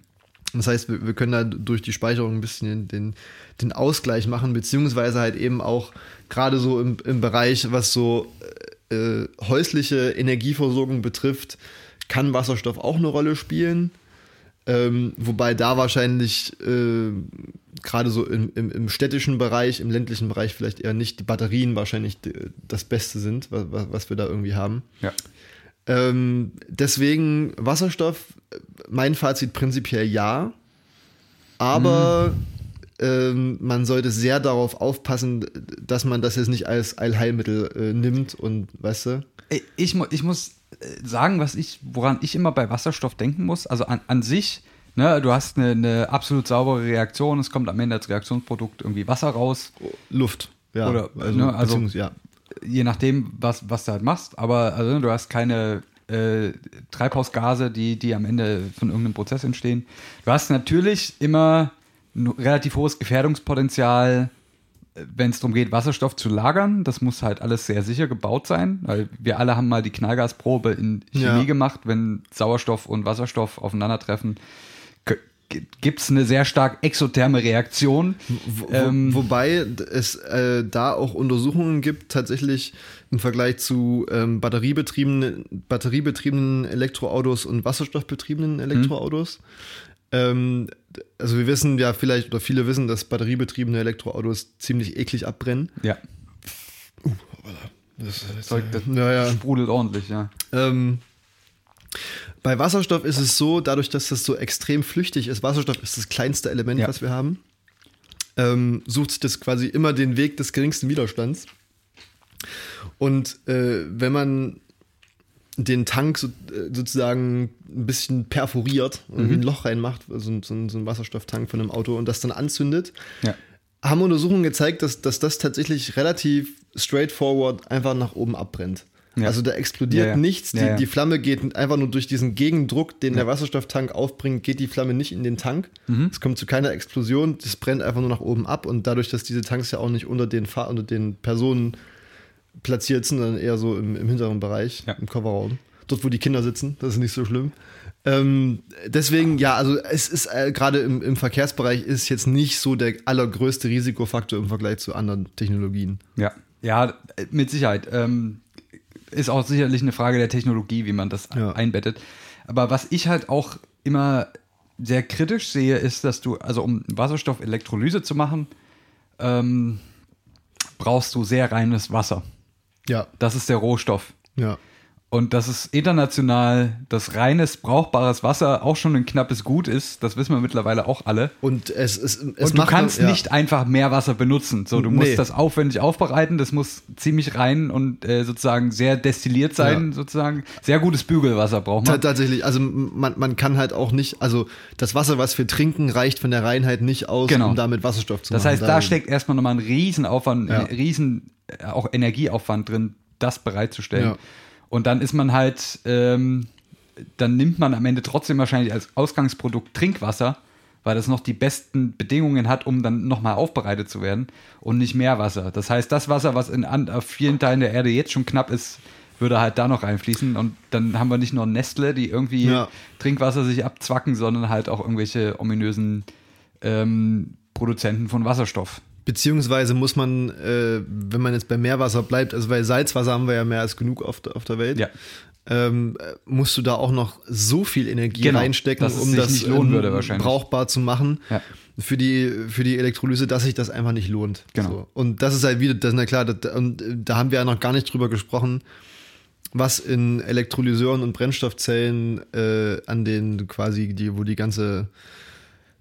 Das heißt, wir, wir können da durch die Speicherung ein bisschen den, den, Ausgleich machen, beziehungsweise halt eben auch gerade so im, im Bereich, was so äh, häusliche Energieversorgung betrifft, kann Wasserstoff auch eine Rolle spielen. Ähm, wobei da wahrscheinlich äh, gerade so im, im, im städtischen Bereich, im ländlichen Bereich vielleicht eher nicht die Batterien wahrscheinlich das Beste sind, was, was wir da irgendwie haben. Ja. Ähm, deswegen Wasserstoff, mein Fazit prinzipiell ja. Aber ähm, man sollte sehr darauf aufpassen, dass man das jetzt nicht als Allheilmittel äh, nimmt und weißt du? Ich, ich muss äh, sagen, was ich, woran ich immer bei Wasserstoff denken muss. Also an, an sich Ne, du hast eine, eine absolut saubere Reaktion, es kommt am Ende als Reaktionsprodukt irgendwie Wasser raus. Luft. Ja, Oder, ne, also- ja. je nachdem, was, was du halt machst, aber also, du hast keine äh, Treibhausgase, die, die am Ende von irgendeinem Prozess entstehen. Du hast natürlich immer ein relativ hohes Gefährdungspotenzial, äh, wenn es darum geht, Wasserstoff zu lagern. Das muss halt alles sehr sicher gebaut sein, weil wir alle haben mal die Knallgasprobe in Chemie Ja. gemacht, wenn Sauerstoff und Wasserstoff aufeinandertreffen. Gibt es eine sehr stark exotherme Reaktion. Wo, wo, Ähm, wobei es äh, da auch Untersuchungen gibt, tatsächlich im Vergleich zu ähm, batteriebetriebenen, batteriebetriebenen Elektroautos und wasserstoffbetriebenen Elektroautos. Ähm, also wir wissen ja vielleicht, oder viele wissen, dass batteriebetriebene Elektroautos ziemlich eklig abbrennen. ja, Das, das, Zeug, das ja, ja. sprudelt ordentlich, ja. Ähm, bei Wasserstoff ist es so, dadurch, dass das so extrem flüchtig ist, Wasserstoff ist das kleinste Element, Ja. was wir haben, ähm, sucht sich das quasi immer den Weg des geringsten Widerstands. Und äh, wenn man den Tank so, äh, sozusagen ein bisschen perforiert und Mhm. ein Loch reinmacht, so, ein- so, ein- so ein Wasserstofftank von einem Auto und das dann anzündet, ja. haben Untersuchungen gezeigt, dass, dass das tatsächlich relativ straightforward einfach nach oben abbrennt. Ja. Also da explodiert Ja, nichts, die, die Flamme geht einfach nur durch diesen Gegendruck, den der Wasserstofftank aufbringt, geht die Flamme nicht in den Tank. Mhm. Es kommt zu keiner Explosion, das brennt einfach nur nach oben ab und dadurch, dass diese Tanks ja auch nicht unter den, Fahr unter den Personen platziert sind, sondern eher so im, im hinteren Bereich, Ja. im Kofferraum. Dort, wo die Kinder sitzen, das ist nicht so schlimm. Ähm, deswegen, ja, also es ist äh, gerade im, im Verkehrsbereich ist jetzt nicht so der allergrößte Risikofaktor im Vergleich zu anderen Technologien. Ja, ja, mit Sicherheit. Ähm, ist auch sicherlich eine Frage der Technologie, wie man das Ja. einbettet. Aber was ich halt auch immer sehr kritisch sehe, ist, dass du, also um Wasserstoffelektrolyse zu machen, ähm, brauchst du sehr reines Wasser. Ja, Das ist der Rohstoff. ja. Und dass es international das reines, brauchbares Wasser auch schon ein knappes Gut ist, das wissen wir mittlerweile auch alle. Und es, es, es Und du kannst ja. nicht einfach mehr Wasser benutzen. So, du musst Nee. das aufwendig aufbereiten, das muss ziemlich rein und äh, sozusagen sehr destilliert sein, Ja. sozusagen. Sehr gutes Bügelwasser braucht man. Tatsächlich, also man, man kann halt auch nicht, also das Wasser, was wir trinken, reicht von der Reinheit nicht aus, Genau. um damit Wasserstoff zu Das machen. heißt, da steckt erstmal nochmal ein Riesenaufwand, Ja. ein riesen äh, auch Energieaufwand drin, das bereitzustellen. Ja. Und dann ist man halt, ähm, dann nimmt man am Ende trotzdem wahrscheinlich als Ausgangsprodukt Trinkwasser, weil das noch die besten Bedingungen hat, um dann nochmal aufbereitet zu werden und nicht Meerwasser. Das heißt, das Wasser, was in an, auf vielen Teilen der Erde jetzt schon knapp ist, würde halt da noch reinfließen und dann haben wir nicht nur Nestle, die irgendwie Ja. Trinkwasser sich abzwacken, sondern halt auch irgendwelche ominösen ähm, Produzenten von Wasserstoff. Beziehungsweise muss man, äh, wenn man jetzt bei Meerwasser bleibt, also weil Salzwasser haben wir ja mehr als genug auf, der- auf der Welt, Ja. ähm, äh, musst du da auch noch so viel Energie Genau, reinstecken, um das ähm, brauchbar zu machen Ja. für, die, für die Elektrolyse, dass sich das einfach nicht lohnt. Genau. So. Und das ist halt wieder, das, na klar, das, und äh, da haben wir ja noch gar nicht drüber gesprochen, was in Elektrolyseuren und Brennstoffzellen äh, an den quasi, die, wo die ganze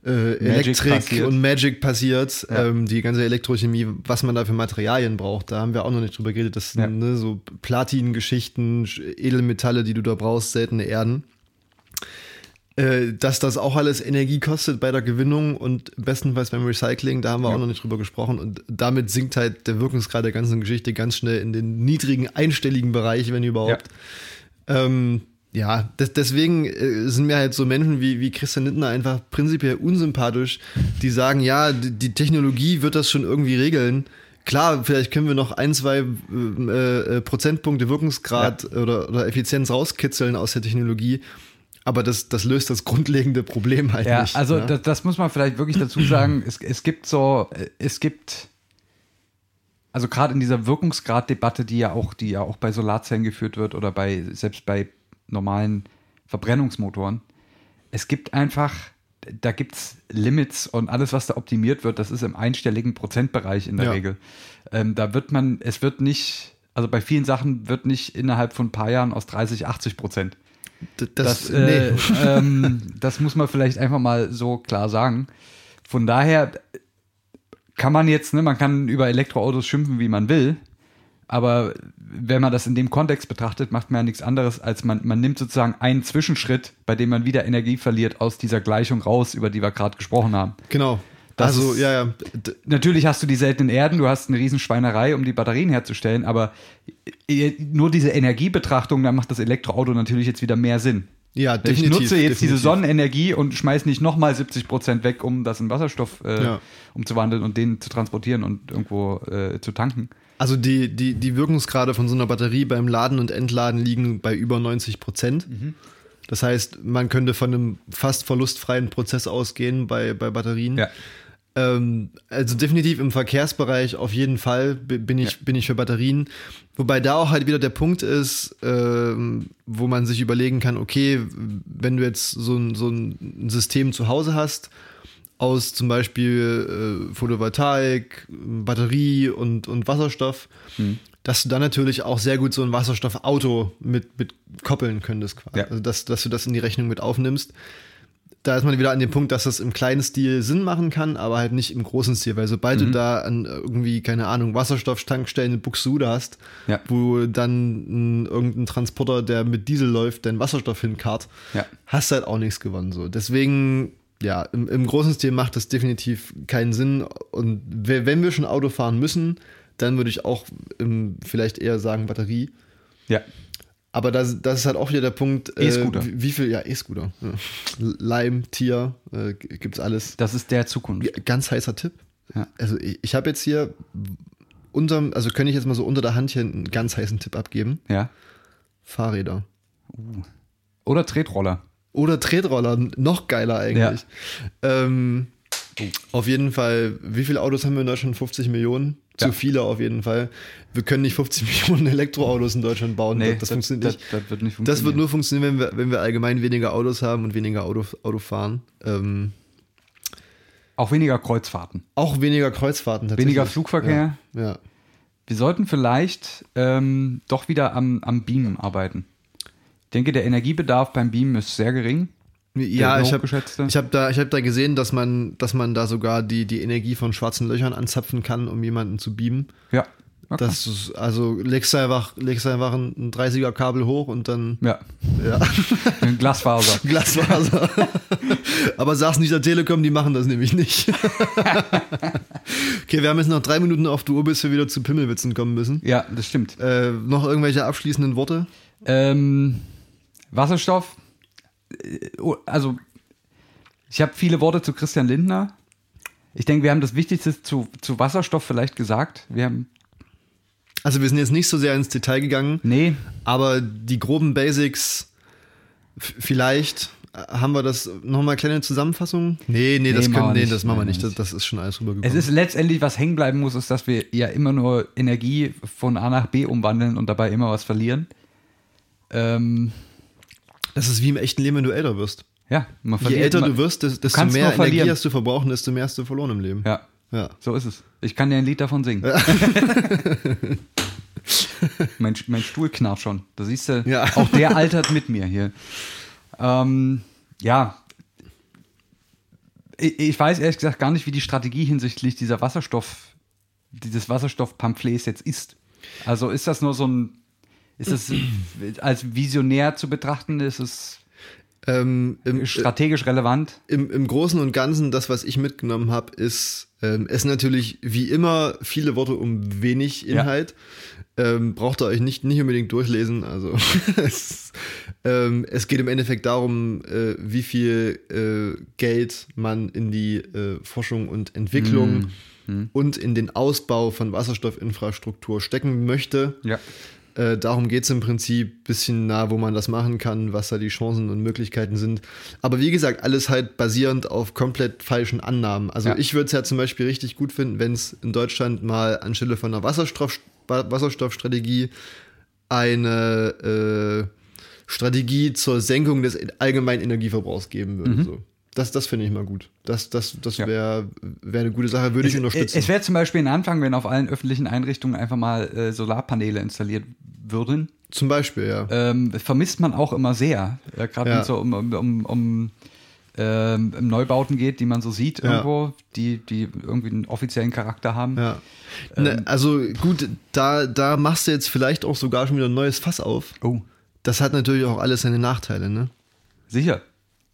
äh, Elektrik passiert. und Magic passiert, Ja. ähm, die ganze Elektrochemie, was man da für Materialien braucht. Da haben wir auch noch nicht drüber geredet. Das sind Ja. ne, so Platin-Geschichten, Sch- Edelmetalle, die du da brauchst, seltene Erden. Äh, dass das auch alles Energie kostet bei der Gewinnung und bestenfalls beim Recycling, da haben wir Ja. auch noch nicht drüber gesprochen. Und damit sinkt halt der Wirkungsgrad der ganzen Geschichte ganz schnell in den niedrigen einstelligen Bereich, wenn überhaupt. Ähm, ja, des, deswegen äh, sind mir halt so Menschen wie, wie Christian Nittner einfach prinzipiell unsympathisch, die sagen, ja, die, die Technologie wird das schon irgendwie regeln. Klar, vielleicht können wir noch ein, zwei äh, äh, Prozentpunkte Wirkungsgrad oder, oder Effizienz rauskitzeln aus der Technologie, aber das, das löst das grundlegende Problem halt Ja, nicht. also ne? das, das muss man vielleicht wirklich dazu sagen. Es, es gibt so, äh, es gibt, also gerade in dieser Wirkungsgrad-Debatte, die ja auch, die ja auch bei Solarzellen geführt wird oder bei, selbst bei normalen Verbrennungsmotoren, es gibt einfach, da gibt es Limits und alles, was da optimiert wird, das ist im einstelligen Prozentbereich in der Ja. Regel. Ähm, da wird man, es wird nicht, also bei vielen Sachen wird nicht innerhalb von ein paar Jahren aus 30, 80 Prozent. Das, das, äh, nee. *laughs* ähm, das muss man vielleicht einfach mal so klar sagen. Von daher kann man jetzt, ne, man kann über Elektroautos schimpfen, wie man will, aber wenn man das in dem Kontext betrachtet, macht man ja nichts anderes, als man, man nimmt sozusagen einen Zwischenschritt, bei dem man wieder Energie verliert, aus dieser Gleichung raus, über die wir gerade gesprochen haben. Genau. Das also, ja, ja. D- Natürlich hast du die seltenen Erden, du hast eine Riesenschweinerei, um die Batterien herzustellen, aber nur diese Energiebetrachtung, da macht das Elektroauto natürlich jetzt wieder mehr Sinn. Ja, Ich definitiv. nutze jetzt diese definitiv. Sonnenenergie und schmeiß nicht nochmal 70 Prozent weg, um das in Wasserstoff äh, Ja. umzuwandeln und den zu transportieren und irgendwo äh, zu tanken. Also die, die, die Wirkungsgrade von so einer Batterie beim Laden und Entladen liegen bei über 90 Prozent. Mhm. Das heißt, man könnte von einem fast verlustfreien Prozess ausgehen bei, bei Batterien. Ja. Ähm, also definitiv im Verkehrsbereich auf jeden Fall bi- bin ich, Ja. bin ich für Batterien. Wobei da auch halt wieder der Punkt ist, ähm, wo man sich überlegen kann, okay, wenn du jetzt so ein, so ein System zu Hause hast, aus zum Beispiel äh, Photovoltaik, Batterie und, und Wasserstoff, Hm. dass du dann natürlich auch sehr gut so ein Wasserstoffauto mit, mit koppeln könntest. Quasi. Ja. Also dass, dass du das in die Rechnung mit aufnimmst. Da ist man wieder an dem Punkt, dass das im kleinen Stil Sinn machen kann, aber halt nicht im großen Stil, weil sobald Mhm. du da an irgendwie, keine Ahnung, Wasserstofftankstellen in Buxtehude hast, Ja. wo dann ein, irgendein Transporter, der mit Diesel läuft, deinen Wasserstoff hinkarrt, Ja. hast halt auch nichts gewonnen. So. Deswegen, ja, im, im großen Stil macht das definitiv keinen Sinn. Und we- wenn wir schon Auto fahren müssen, dann würde ich auch ähm, vielleicht eher sagen Batterie. Ja. Aber das, das ist halt auch wieder der Punkt. äh, E-Scooter. wie, wie viel, ja, E-Scooter. Ja. Lime, Tier, äh, gibt's alles. Das ist der Zukunft. Ganz heißer Tipp. Ja. Also ich, ich habe jetzt hier unterm, also könnte ich jetzt mal so unter der Hand hier einen ganz heißen Tipp abgeben. Ja. Fahrräder. Oder Tretroller. Oder Tretroller, noch geiler eigentlich. Ähm, auf jeden Fall, wie viele Autos haben wir in Deutschland? 50 Millionen? Zu Ja. viele auf jeden Fall. Wir können nicht 50 *laughs* Millionen Elektroautos in Deutschland bauen. das, das funktioniert das, nicht. Das, wird nicht Das funktionieren. wird nur funktionieren, wenn wir, wenn wir allgemein weniger Autos haben und weniger Auto, Auto fahren. Ähm, Auch weniger Kreuzfahrten. auch weniger Kreuzfahrten tatsächlich. Weniger Flugverkehr. Ja. ja. Wir sollten vielleicht ähm, doch wieder am, am Beamen arbeiten. Ich denke, der Energiebedarf beim Beamen ist sehr gering. Ja, ich habe ich hab da, ich hab da gesehen, dass man, dass man da sogar die, die Energie von schwarzen Löchern anzapfen kann, um jemanden zu beamen. Ja. Okay. Das ist, also legst du einfach, legst einfach ein 30er Kabel hoch und dann ja. ja, *laughs* Ein Glasfaser. *laughs* Glasfaser. *laughs* Aber sag's nicht der Telekom, die machen das nämlich nicht. okay, wir haben jetzt noch drei Minuten auf die Uhr, bis wir wieder zu Pimmelwitzen kommen müssen. Ja, das stimmt. Äh, noch irgendwelche abschließenden Worte? Ähm, Wasserstoff. Äh, oh, Also, ich habe viele Worte zu Christian Lindner. Ich denke, wir haben das Wichtigste zu, zu Wasserstoff vielleicht gesagt. Wir haben, Also wir sind jetzt nicht so sehr ins Detail gegangen, nee, aber die groben Basics vielleicht. Äh, Haben wir das nochmal kleine Zusammenfassung? Nee, nee, das, Nee, machen können, wir nee, nicht. das machen wir nicht. Das, das ist schon alles rübergekommen. es ist letztendlich, was hängen bleiben muss, ist, dass wir ja immer nur Energie von A nach B umwandeln und dabei immer was verlieren. Ähm, das ist wie im echten Leben, wenn du älter wirst. ja, man Je verliert. älter man, du wirst, des- desto mehr Energie hast du verbrauchen, desto mehr hast du verloren im Leben. Ja, Ja. so ist es. Ich kann dir ein Lied davon singen. *laughs* mein, mein Stuhl knarrt schon. Da siehst du, Ja. auch der altert mit mir hier. Ähm, ja. Ich, ich weiß ehrlich gesagt gar nicht, wie die Strategie hinsichtlich dieser Wasserstoff, dieses Wasserstoffpamphlets jetzt ist. Also ist das nur so ein, ist es als visionär zu betrachten? Ist es Ähm, im, strategisch relevant? im, Im Großen und Ganzen, das, was ich mitgenommen habe, ist ähm, es natürlich wie immer viele Worte um wenig Ja. Inhalt. Ähm, braucht ihr euch nicht, nicht unbedingt durchlesen. Also *laughs* es, ähm, es geht im Endeffekt darum, äh, wie viel äh, Geld man in die äh, Forschung und Entwicklung und in den Ausbau von Wasserstoffinfrastruktur stecken möchte. Ja. Äh, darum geht es im Prinzip, bisschen nah, wo man das machen kann, was da die Chancen und Möglichkeiten sind. Aber wie gesagt, alles halt basierend auf komplett falschen Annahmen. Also Ja. ich würde es ja zum Beispiel richtig gut finden, wenn es in Deutschland mal anstelle von einer Wasserstoff, Wa- Wasserstoffstrategie eine äh, Strategie zur Senkung des allgemeinen Energieverbrauchs geben würde. So. Das, das finde ich mal gut. Das, das, das wäre wär eine gute Sache, würde ich unterstützen. Es wäre zum Beispiel ein Anfang, wenn auf allen öffentlichen Einrichtungen einfach mal äh, Solarpaneele installiert würden. Zum Beispiel, ja. Ähm, vermisst man auch immer sehr. Äh, Gerade Ja. wenn es so um, um, um, um ähm, Neubauten geht, die man so sieht Ja. irgendwo, die, die irgendwie einen offiziellen Charakter haben. Ja. Ähm. Ne, also gut, da, da machst du jetzt vielleicht auch sogar schon wieder ein neues Fass auf. Oh, Das hat natürlich auch alles seine Nachteile, ne? sicher.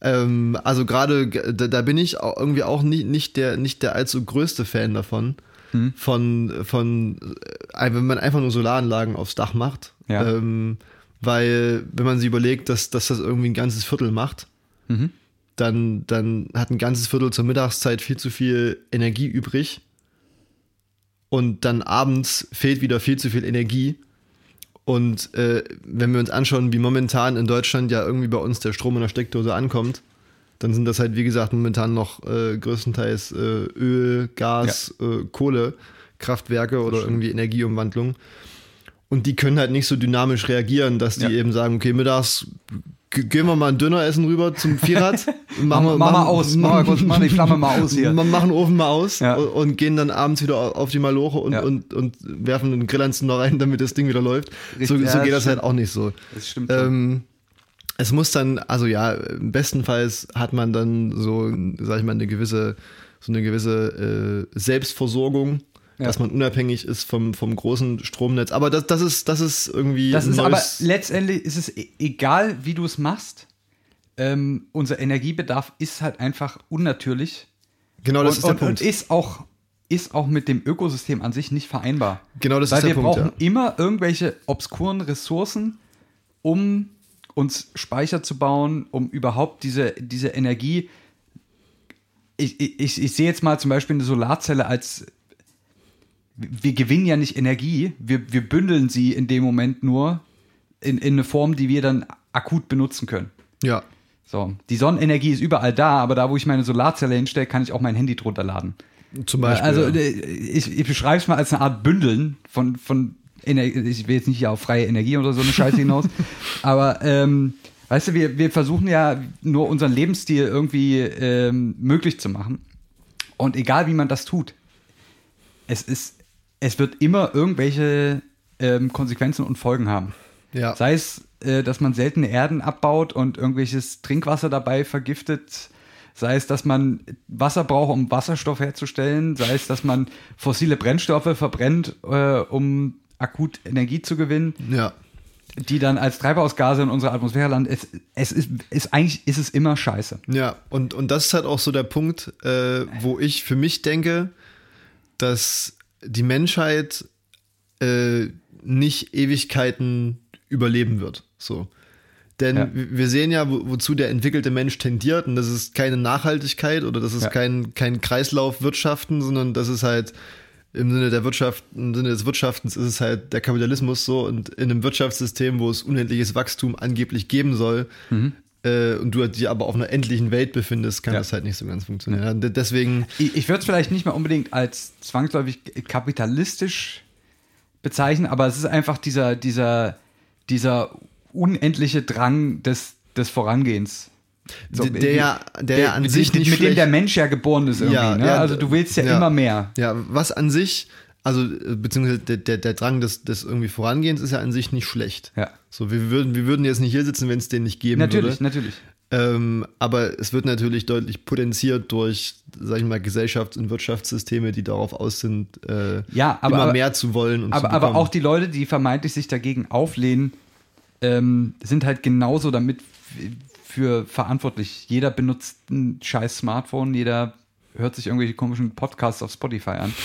Ähm, also gerade da, da bin ich auch irgendwie auch nicht, nicht, der, nicht der allzu größte Fan davon. Hm. Von, von äh, wenn man einfach nur Solaranlagen aufs Dach macht. Ja. Ähm, weil, wenn man sich überlegt, dass, dass das irgendwie ein ganzes Viertel macht, Mhm. dann, dann hat ein ganzes Viertel zur Mittagszeit viel zu viel Energie übrig. Und dann abends fehlt wieder viel zu viel Energie. Und äh, wenn wir uns anschauen, wie momentan in Deutschland ja irgendwie bei uns der Strom in der Steckdose ankommt, dann sind das halt, wie gesagt, momentan noch äh, größtenteils äh, Öl, Gas, äh, Kohlekraftwerke oder irgendwie Energieumwandlung. Und die können halt nicht so dynamisch reagieren, dass die Ja. eben sagen, okay, mittags gehen wir mal ein Döner essen rüber zum Vierrad. Mach, *laughs* mach, mal aus, mach, mal kurz, mach die Flamme mal aus hier. Ma- Machen den Ofen mal aus Ja. und, gehen dann abends wieder au- auf die Maloche und, Ja. und, und werfen einen Grillanzünder rein, *laughs* damit das Ding wieder läuft. So, Richtig, so ja, geht das das halt auch nicht so. Das stimmt. Ähm, es muss dann, also ja, bestenfalls hat man dann so, sag ich mal, eine gewisse, so eine gewisse äh, Selbstversorgung, Ja. dass man unabhängig ist vom, vom großen Stromnetz. Aber das, das ist, das ist irgendwie. Das ist aber letztendlich ist es e- egal, wie du es machst. Ähm, unser Energiebedarf ist halt einfach unnatürlich genau das und, ist der und, Punkt. und ist auch ist auch mit dem Ökosystem an sich nicht vereinbar. Genau das Weil ist der wir Punkt, brauchen ja. immer irgendwelche obskuren Ressourcen, um uns Speicher zu bauen, um überhaupt diese, diese Energie. Ich, ich, ich sehe jetzt mal zum Beispiel eine Solarzelle als. Wir gewinnen ja nicht Energie, wir, wir bündeln sie in dem Moment nur in, in eine Form, die wir dann akut benutzen können. ja. So, die Sonnenenergie ist überall da, aber da, wo ich meine Solarzelle hinstelle, kann ich auch mein Handy drunter laden. Zum Beispiel. Also äh, ich, ich beschreibe es mal als eine Art Bündeln von, von Ener ich will jetzt nicht hier auf freie Energie oder so eine Scheiße hinaus, *laughs* aber ähm, weißt du, wir, wir versuchen ja nur unseren Lebensstil irgendwie ähm, möglich zu machen. Und egal wie man das tut, es ist, es wird immer irgendwelche ähm, Konsequenzen und Folgen haben. ja. Sei es, äh, dass man seltene Erden abbaut und irgendwelches Trinkwasser dabei vergiftet. Sei es, dass man Wasser braucht, um Wasserstoff herzustellen. Sei es, dass man fossile Brennstoffe verbrennt, äh, um akut Energie zu gewinnen, ja. die dann als Treibhausgase in unserer Atmosphäre landen. Es, es ist, ist eigentlich ist es immer scheiße. Ja, und, und das ist halt auch so der Punkt, äh, wo ich für mich denke, dass die Menschheit äh, nicht Ewigkeiten überleben wird. So. Denn Ja. wir sehen ja, wo, wozu der entwickelte Mensch tendiert, und das ist keine Nachhaltigkeit oder das ist Ja. kein, kein Kreislaufwirtschaften, sondern das ist halt im Sinne der Wirtschaft, im Sinne des Wirtschaftens ist es halt der Kapitalismus so und in einem Wirtschaftssystem, wo es unendliches Wachstum angeblich geben soll, äh, und du dich aber auf einer endlichen Welt befindest, kann Ja. das halt nicht so ganz funktionieren. De- Deswegen, Ich, ich würde es vielleicht nicht mehr unbedingt als zwangsläufig kapitalistisch bezeichnen, aber es ist einfach dieser, dieser, dieser unendliche Drang des, des Vorangehens. So, der, der ja, der, ja an mit, sich mit, nicht mit dem der Mensch ja geboren ist irgendwie. Ja, ne? ja, also du willst ja, ja. immer mehr. Ja, was an sich, also äh, beziehungsweise der, der, der Drang des, des irgendwie Vorangehens ist ja an sich nicht schlecht. Ja. So, wir würden, wir würden jetzt nicht hier sitzen, wenn es den nicht geben Natürlich, würde. natürlich. Ähm, aber es wird natürlich deutlich potenziert durch, sag ich mal, Gesellschafts- und Wirtschaftssysteme, die darauf aus sind, äh, Ja, aber- immer aber- mehr zu wollen und Aber, zu aber bekommen. auch die Leute, die vermeintlich sich dagegen auflehnen, ähm, sind halt genauso damit für verantwortlich. Jeder benutzt ein scheiß Smartphone, jeder hört sich irgendwelche komischen Podcasts auf Spotify an. *laughs*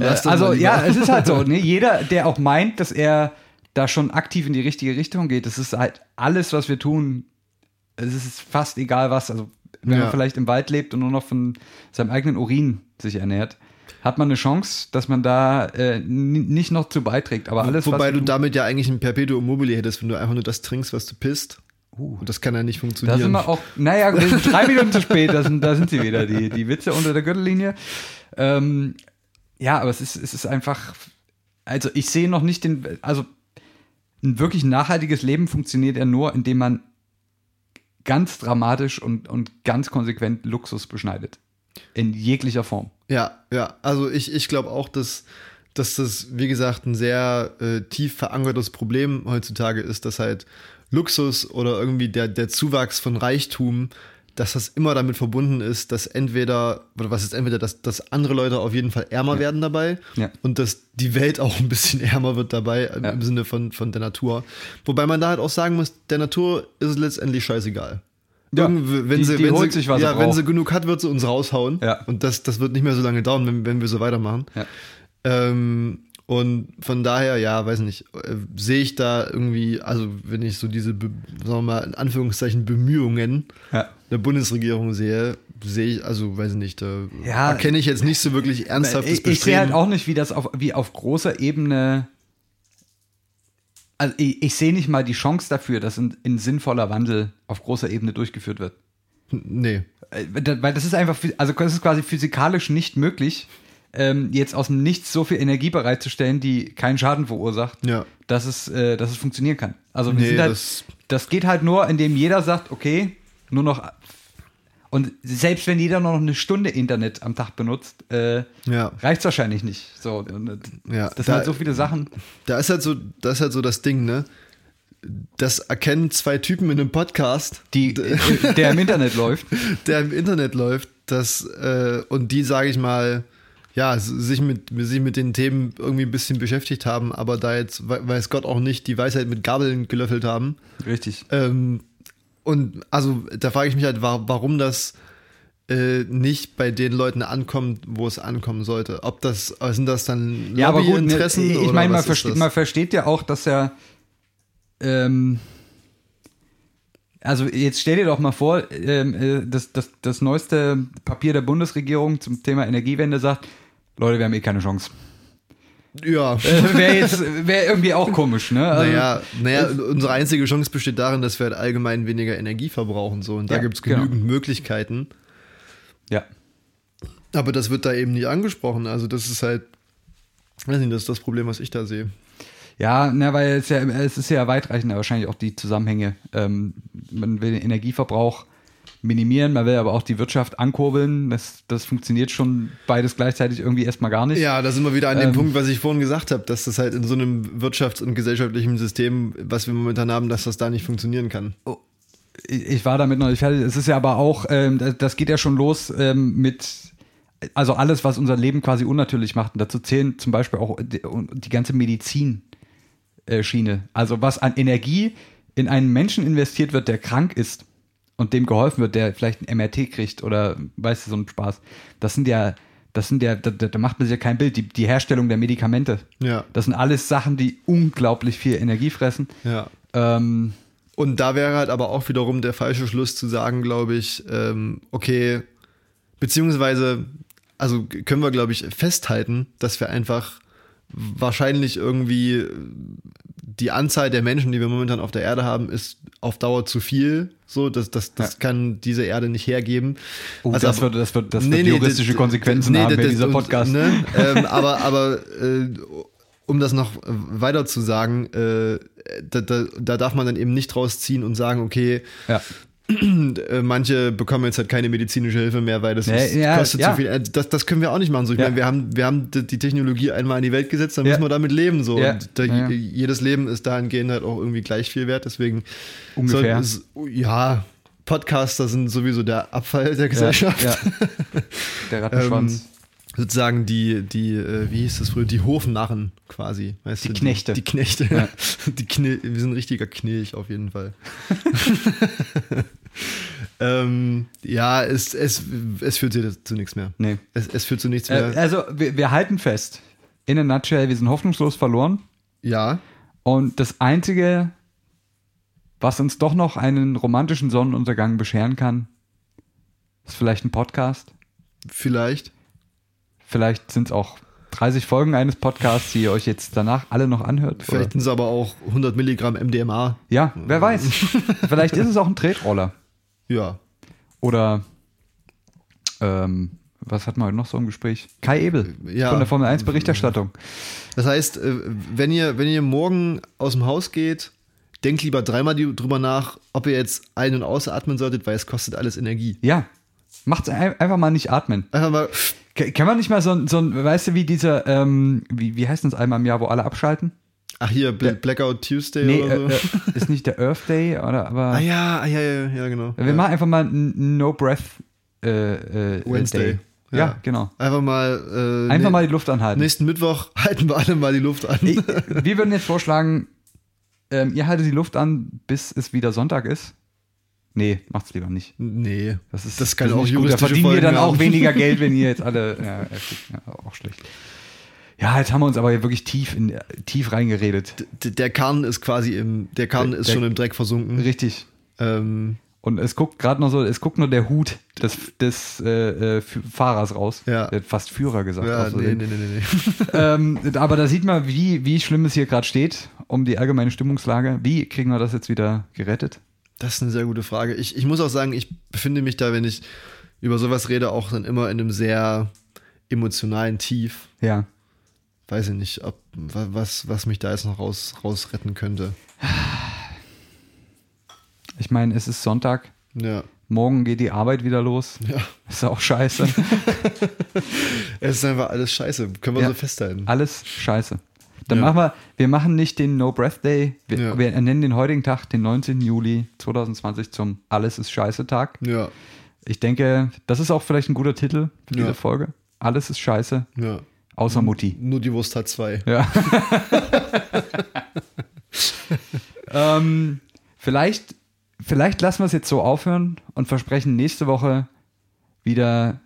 Äh, also ja, es ist halt so. Ne? *laughs* Jeder, der auch meint, dass er da schon aktiv in die richtige Richtung geht, das ist halt alles, was wir tun. Es ist fast egal was. Also wenn Ja. man vielleicht im Wald lebt und nur noch von seinem eigenen Urin sich ernährt, hat man eine Chance, dass man da äh, nicht noch zu beiträgt. Aber alles, Wobei du damit ja eigentlich ein Perpetuum mobile hättest, wenn du einfach nur das trinkst, was du pisst. Uh. Und das kann ja nicht Da funktionieren. sind wir auch, naja, wir sind drei Minuten zu spät, da sind, da sind sie wieder, die, die Witze unter der Gürtellinie. Ähm, ja, aber es ist, es ist einfach, also ich sehe noch nicht den, also ein wirklich nachhaltiges Leben funktioniert ja nur, indem man ganz dramatisch und, und ganz konsequent Luxus beschneidet. In jeglicher Form. Ja, ja. Also ich, ich glaube auch, dass, dass das, wie gesagt, ein sehr äh, tief verankertes Problem heutzutage ist, dass halt Luxus oder irgendwie der, der Zuwachs von Reichtum dass das immer damit verbunden ist, dass entweder, oder was ist entweder, dass, dass andere Leute auf jeden Fall ärmer werden dabei Ja. und dass die Welt auch ein bisschen *laughs* ärmer wird dabei im, Ja. im Sinne von, von der Natur. Wobei man da halt auch sagen muss, der Natur ist es letztendlich scheißegal. Ja, wenn die- sie, die wenn sie, ja, wenn sie genug hat, wird sie uns raushauen. Ja. Und das, das wird nicht mehr so lange dauern, wenn, wenn wir so weitermachen. Ja. Ähm, und von daher, ja, weiß nicht, äh, sehe ich da irgendwie, also wenn ich so diese, sagen wir mal, in Anführungszeichen Bemühungen Ja. der Bundesregierung sehe, sehe ich, also weiß ich nicht, da Ja. erkenne ich jetzt nicht so wirklich ernsthaftes ich, ich sehe halt Bestreben. auch nicht, wie das auf, wie auf großer Ebene. Also ich, ich sehe nicht mal die Chance dafür, dass ein, ein sinnvoller Wandel auf großer Ebene durchgeführt wird. Nee. Äh, Weil das ist einfach, also das ist quasi physikalisch nicht möglich, ähm, jetzt aus dem Nichts so viel Energie bereitzustellen, die keinen Schaden verursacht, Ja. dass es, äh, dass es funktionieren kann. Also wir Nee, sind halt, das- das, geht halt nur, indem jeder sagt, okay, nur noch und selbst wenn jeder noch eine Stunde Internet am Tag benutzt, äh, Ja. reicht wahrscheinlich nicht. So, Ja, das sind da- halt so viele Sachen. Da ist halt so, das ist halt so das Ding, ne? Das erkennen zwei Typen in einem Podcast, Die, der im Internet läuft. *laughs* der im Internet läuft, das, äh, und die, sage ich mal, ja, sich mit, sich mit den Themen irgendwie ein bisschen beschäftigt haben, aber da jetzt, we- weiß Gott auch nicht, die Weisheit mit Gabeln gelöffelt haben. Richtig. Ähm, und also da frage ich mich halt, wa- warum das äh, nicht bei den Leuten ankommt, wo es ankommen sollte. Ob das, sind das dann Ja, aber gut, ne, Lobbyinteressen ich meine, man, das? man versteht ja auch, dass er ähm, also jetzt stell dir doch mal vor, ähm, äh, das, das, das neueste Papier der Bundesregierung zum Thema Energiewende sagt, Leute, wir haben eh keine Chance. Ja. Äh, Wäre jetzt wär irgendwie auch komisch, ne? Also, Naja, naja, unsere einzige Chance besteht darin, dass wir halt allgemein weniger Energie verbrauchen. So. Und da Ja, gibt es genau. genügend Möglichkeiten. Ja. Aber das wird da eben nicht angesprochen. Also das ist halt, weiß nicht, das ist das Problem, was ich da sehe. Ja, na, weil es, ja, es ist ja weitreichender wahrscheinlich auch die Zusammenhänge. Ähm, man will den Energieverbrauch minimieren, man will aber auch die Wirtschaft ankurbeln. Das, das funktioniert schon beides gleichzeitig irgendwie erstmal gar nicht. Ja, da sind wir wieder an dem Ähm, Punkt, was ich vorhin gesagt habe, dass das halt in so einem wirtschafts- und gesellschaftlichen System, was wir momentan haben, dass das da nicht funktionieren kann. ich ich war damit noch nicht fertig. Es ist ja aber auch, ähm, das- das geht ja schon los ähm, mit, also alles, was unser Leben quasi unnatürlich macht. Und dazu zählen zum Beispiel auch die, die ganze Medizinschiene. Also was an Energie in einen Menschen investiert wird, der krank ist und dem geholfen wird, der vielleicht ein MRT kriegt oder weißt du, so ein Spaß. Das sind ja, das sind ja, da, da macht man sich ja kein Bild. Die, die Herstellung der Medikamente. Ja. Das sind alles Sachen, die unglaublich viel Energie fressen. Ja. Ähm, Und da wäre halt aber auch wiederum der falsche Schluss zu sagen, glaube ich, ähm, okay, beziehungsweise, also können wir, glaube ich, festhalten, dass wir einfach wahrscheinlich irgendwie die Anzahl der Menschen, die wir momentan auf der Erde haben, ist auf Dauer zu viel. So, das, das, das Ja. kann diese Erde nicht hergeben. Oh, Also das, wird, das wird, das Nee, wird nee, juristische das- Konsequenzen nee, haben, das- dieser Podcast. Ne, ähm, aber aber äh, um das noch weiter zu sagen, äh, da, da, da darf man dann eben nicht draus ziehen und sagen, okay, Ja. Äh, manche bekommen jetzt halt keine medizinische Hilfe mehr, weil das Ja, ist, ja, kostet ja. zu viel. Äh, Das, das können wir auch nicht machen. So, ich meine, wir haben, wir haben die Technologie einmal in die Welt gesetzt, dann müssen wir damit leben. So. Und da. Jedes Leben ist dahingehend halt auch irgendwie gleich viel wert. Deswegen Ungefähr. soll- ist- ja, Podcaster sind sowieso der Abfall der Gesellschaft. *laughs* Der Rattenschwanz. sozusagen die, die, äh, wie hieß das früher, die Hofnarren quasi. Weißt Die du, Knechte. Die, die Knechte. Ja. *laughs* Die Knil wir sind ein richtiger Knilch auf jeden Fall. *laughs* ähm, ja, es, es, es führt zu, zu nichts mehr. nee. Es, es führt zu nichts Äh, mehr. also, wir, wir halten fest. In a nutshell, wir sind hoffnungslos verloren. ja, Und das Einzige, was uns doch noch einen romantischen Sonnenuntergang bescheren kann, ist vielleicht ein Podcast. vielleicht. Vielleicht sind es auch 30 Folgen eines Podcasts, die ihr euch jetzt danach alle noch anhört. Vielleicht sind es aber auch 100 Milligramm MDMA. Ja, wer weiß. *laughs* Vielleicht ist es auch ein Tretroller. Ja. Oder ähm, was hatten wir heute noch so im Gespräch? Kai Ebel Ja. von der Formel 1 Berichterstattung. Das heißt, äh, wenn ihr, wenn ihr morgen aus dem Haus geht, denkt lieber dreimal drüber nach, ob ihr jetzt ein- und ausatmen solltet, weil es kostet alles Energie. Ja, macht's ein- einfach mal nicht atmen. Einfach mal, kann man nicht mal so ein, so ein weißt du, wie dieser, ähm, wie, wie heißt das einmal im Jahr, wo alle abschalten? Ach hier, Bl Blackout Tuesday Nee, oder so. äh, äh, ist nicht der Earth Day, oder? Aber ah ja, ah, ja, ja, ja, genau. wir ja. machen einfach mal ein No Breath äh, äh, Wednesday. Day. Ja, Ja. genau. Einfach mal. Äh, Einfach mal die Luft anhalten. Nächsten Mittwoch *laughs* halten wir alle mal die Luft an. Ich, wir würden jetzt vorschlagen, ähm, ihr haltet die Luft an, bis es wieder Sonntag ist. Nee, macht's lieber nicht. nee. Das, ist, Das kann ist auch nicht gut. Da verdienen wir Folgen dann auch weniger Geld, wenn ihr *laughs* jetzt alle. Ja, ja, auch schlecht. Ja, jetzt haben wir uns aber hier wirklich tief, in, tief reingeredet. D der Kahn ist quasi im. Der Kahn Der- ist der- schon im Dreck versunken. Richtig. Ähm, Und es guckt gerade noch so, es guckt nur der Hut des, des äh, äh, Fahrers raus. Ja. Der hat fast Führer gesagt. ja, nee, nee, nee. nee. *laughs* ähm, *laughs* aber da sieht man, wie, wie schlimm es hier gerade steht, um die allgemeine Stimmungslage. Wie kriegen wir das jetzt wieder gerettet? Das ist eine sehr gute Frage. Ich, ich muss auch sagen, ich befinde mich da, wenn ich über sowas rede, auch dann immer in einem sehr emotionalen Tief. Ja. Weiß ich nicht, ob, wa- was, was mich da jetzt noch raus, rausretten könnte. Ich meine, es ist Sonntag. Ja. Morgen geht die Arbeit wieder los. Ja. Ist auch scheiße. *laughs* Es ist einfach alles scheiße. Können wir Ja. so festhalten. Alles scheiße. Dann Ja. machen wir, wir machen nicht den No Breath Day. Wir, Ja. wir nennen den heutigen Tag, den 19. Juli 2020 zum Alles ist scheiße Tag. Ja. Ich denke, das ist auch vielleicht ein guter Titel für diese. Folge. Alles ist scheiße, Ja. Außer Mutti. Nur die Wurst hat zwei. Ja. *laughs* ähm, vielleicht, vielleicht lassen wir es jetzt so aufhören und versprechen nächste Woche wieder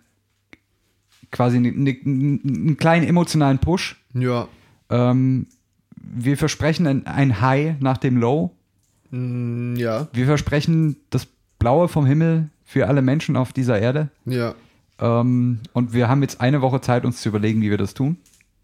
quasi ne- ne- einen kleinen emotionalen Push. Ja. Ähm, wir versprechen ein, ein High nach dem Low. Mm, Ja. Wir versprechen das Blaue vom Himmel für alle Menschen auf dieser Erde. Ja. Ähm, und wir haben jetzt eine Woche Zeit, uns zu überlegen, wie wir das tun.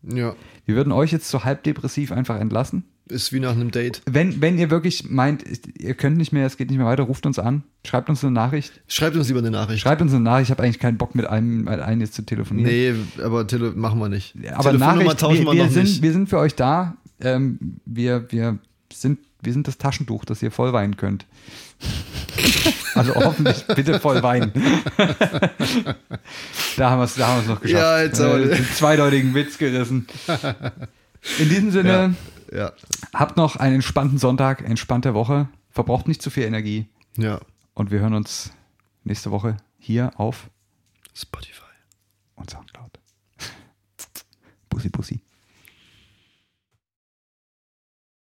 Ja. Wir würden euch jetzt so halb depressiv einfach entlassen. Ist wie nach einem Date. Wenn, wenn ihr wirklich meint, ihr könnt nicht mehr, es geht nicht mehr weiter, ruft uns an, schreibt uns eine Nachricht. Schreibt uns lieber eine Nachricht. Schreibt uns eine Nachricht, ich habe eigentlich keinen Bock mit einem, mit einem jetzt zu telefonieren. Nee, aber Tele machen wir nicht. Aber Nachricht, tauschen wir, wir, wir, sind, nicht. wir sind für euch da. Ähm, wir, wir, sind, wir sind das Taschentuch, das ihr voll weinen könnt. *laughs* also hoffentlich bitte voll weinen. *laughs* da haben wir es da haben wir's noch geschafft. Ja, jetzt aber- äh, den zweideutigen Witz gerissen. In diesem Sinne, Ja. habt noch einen entspannten Sonntag, entspannte Woche. Verbraucht nicht zu viel Energie. Ja. Und wir hören uns nächste Woche hier auf Spotify. und Soundcloud. *laughs* Bussi, Bussi.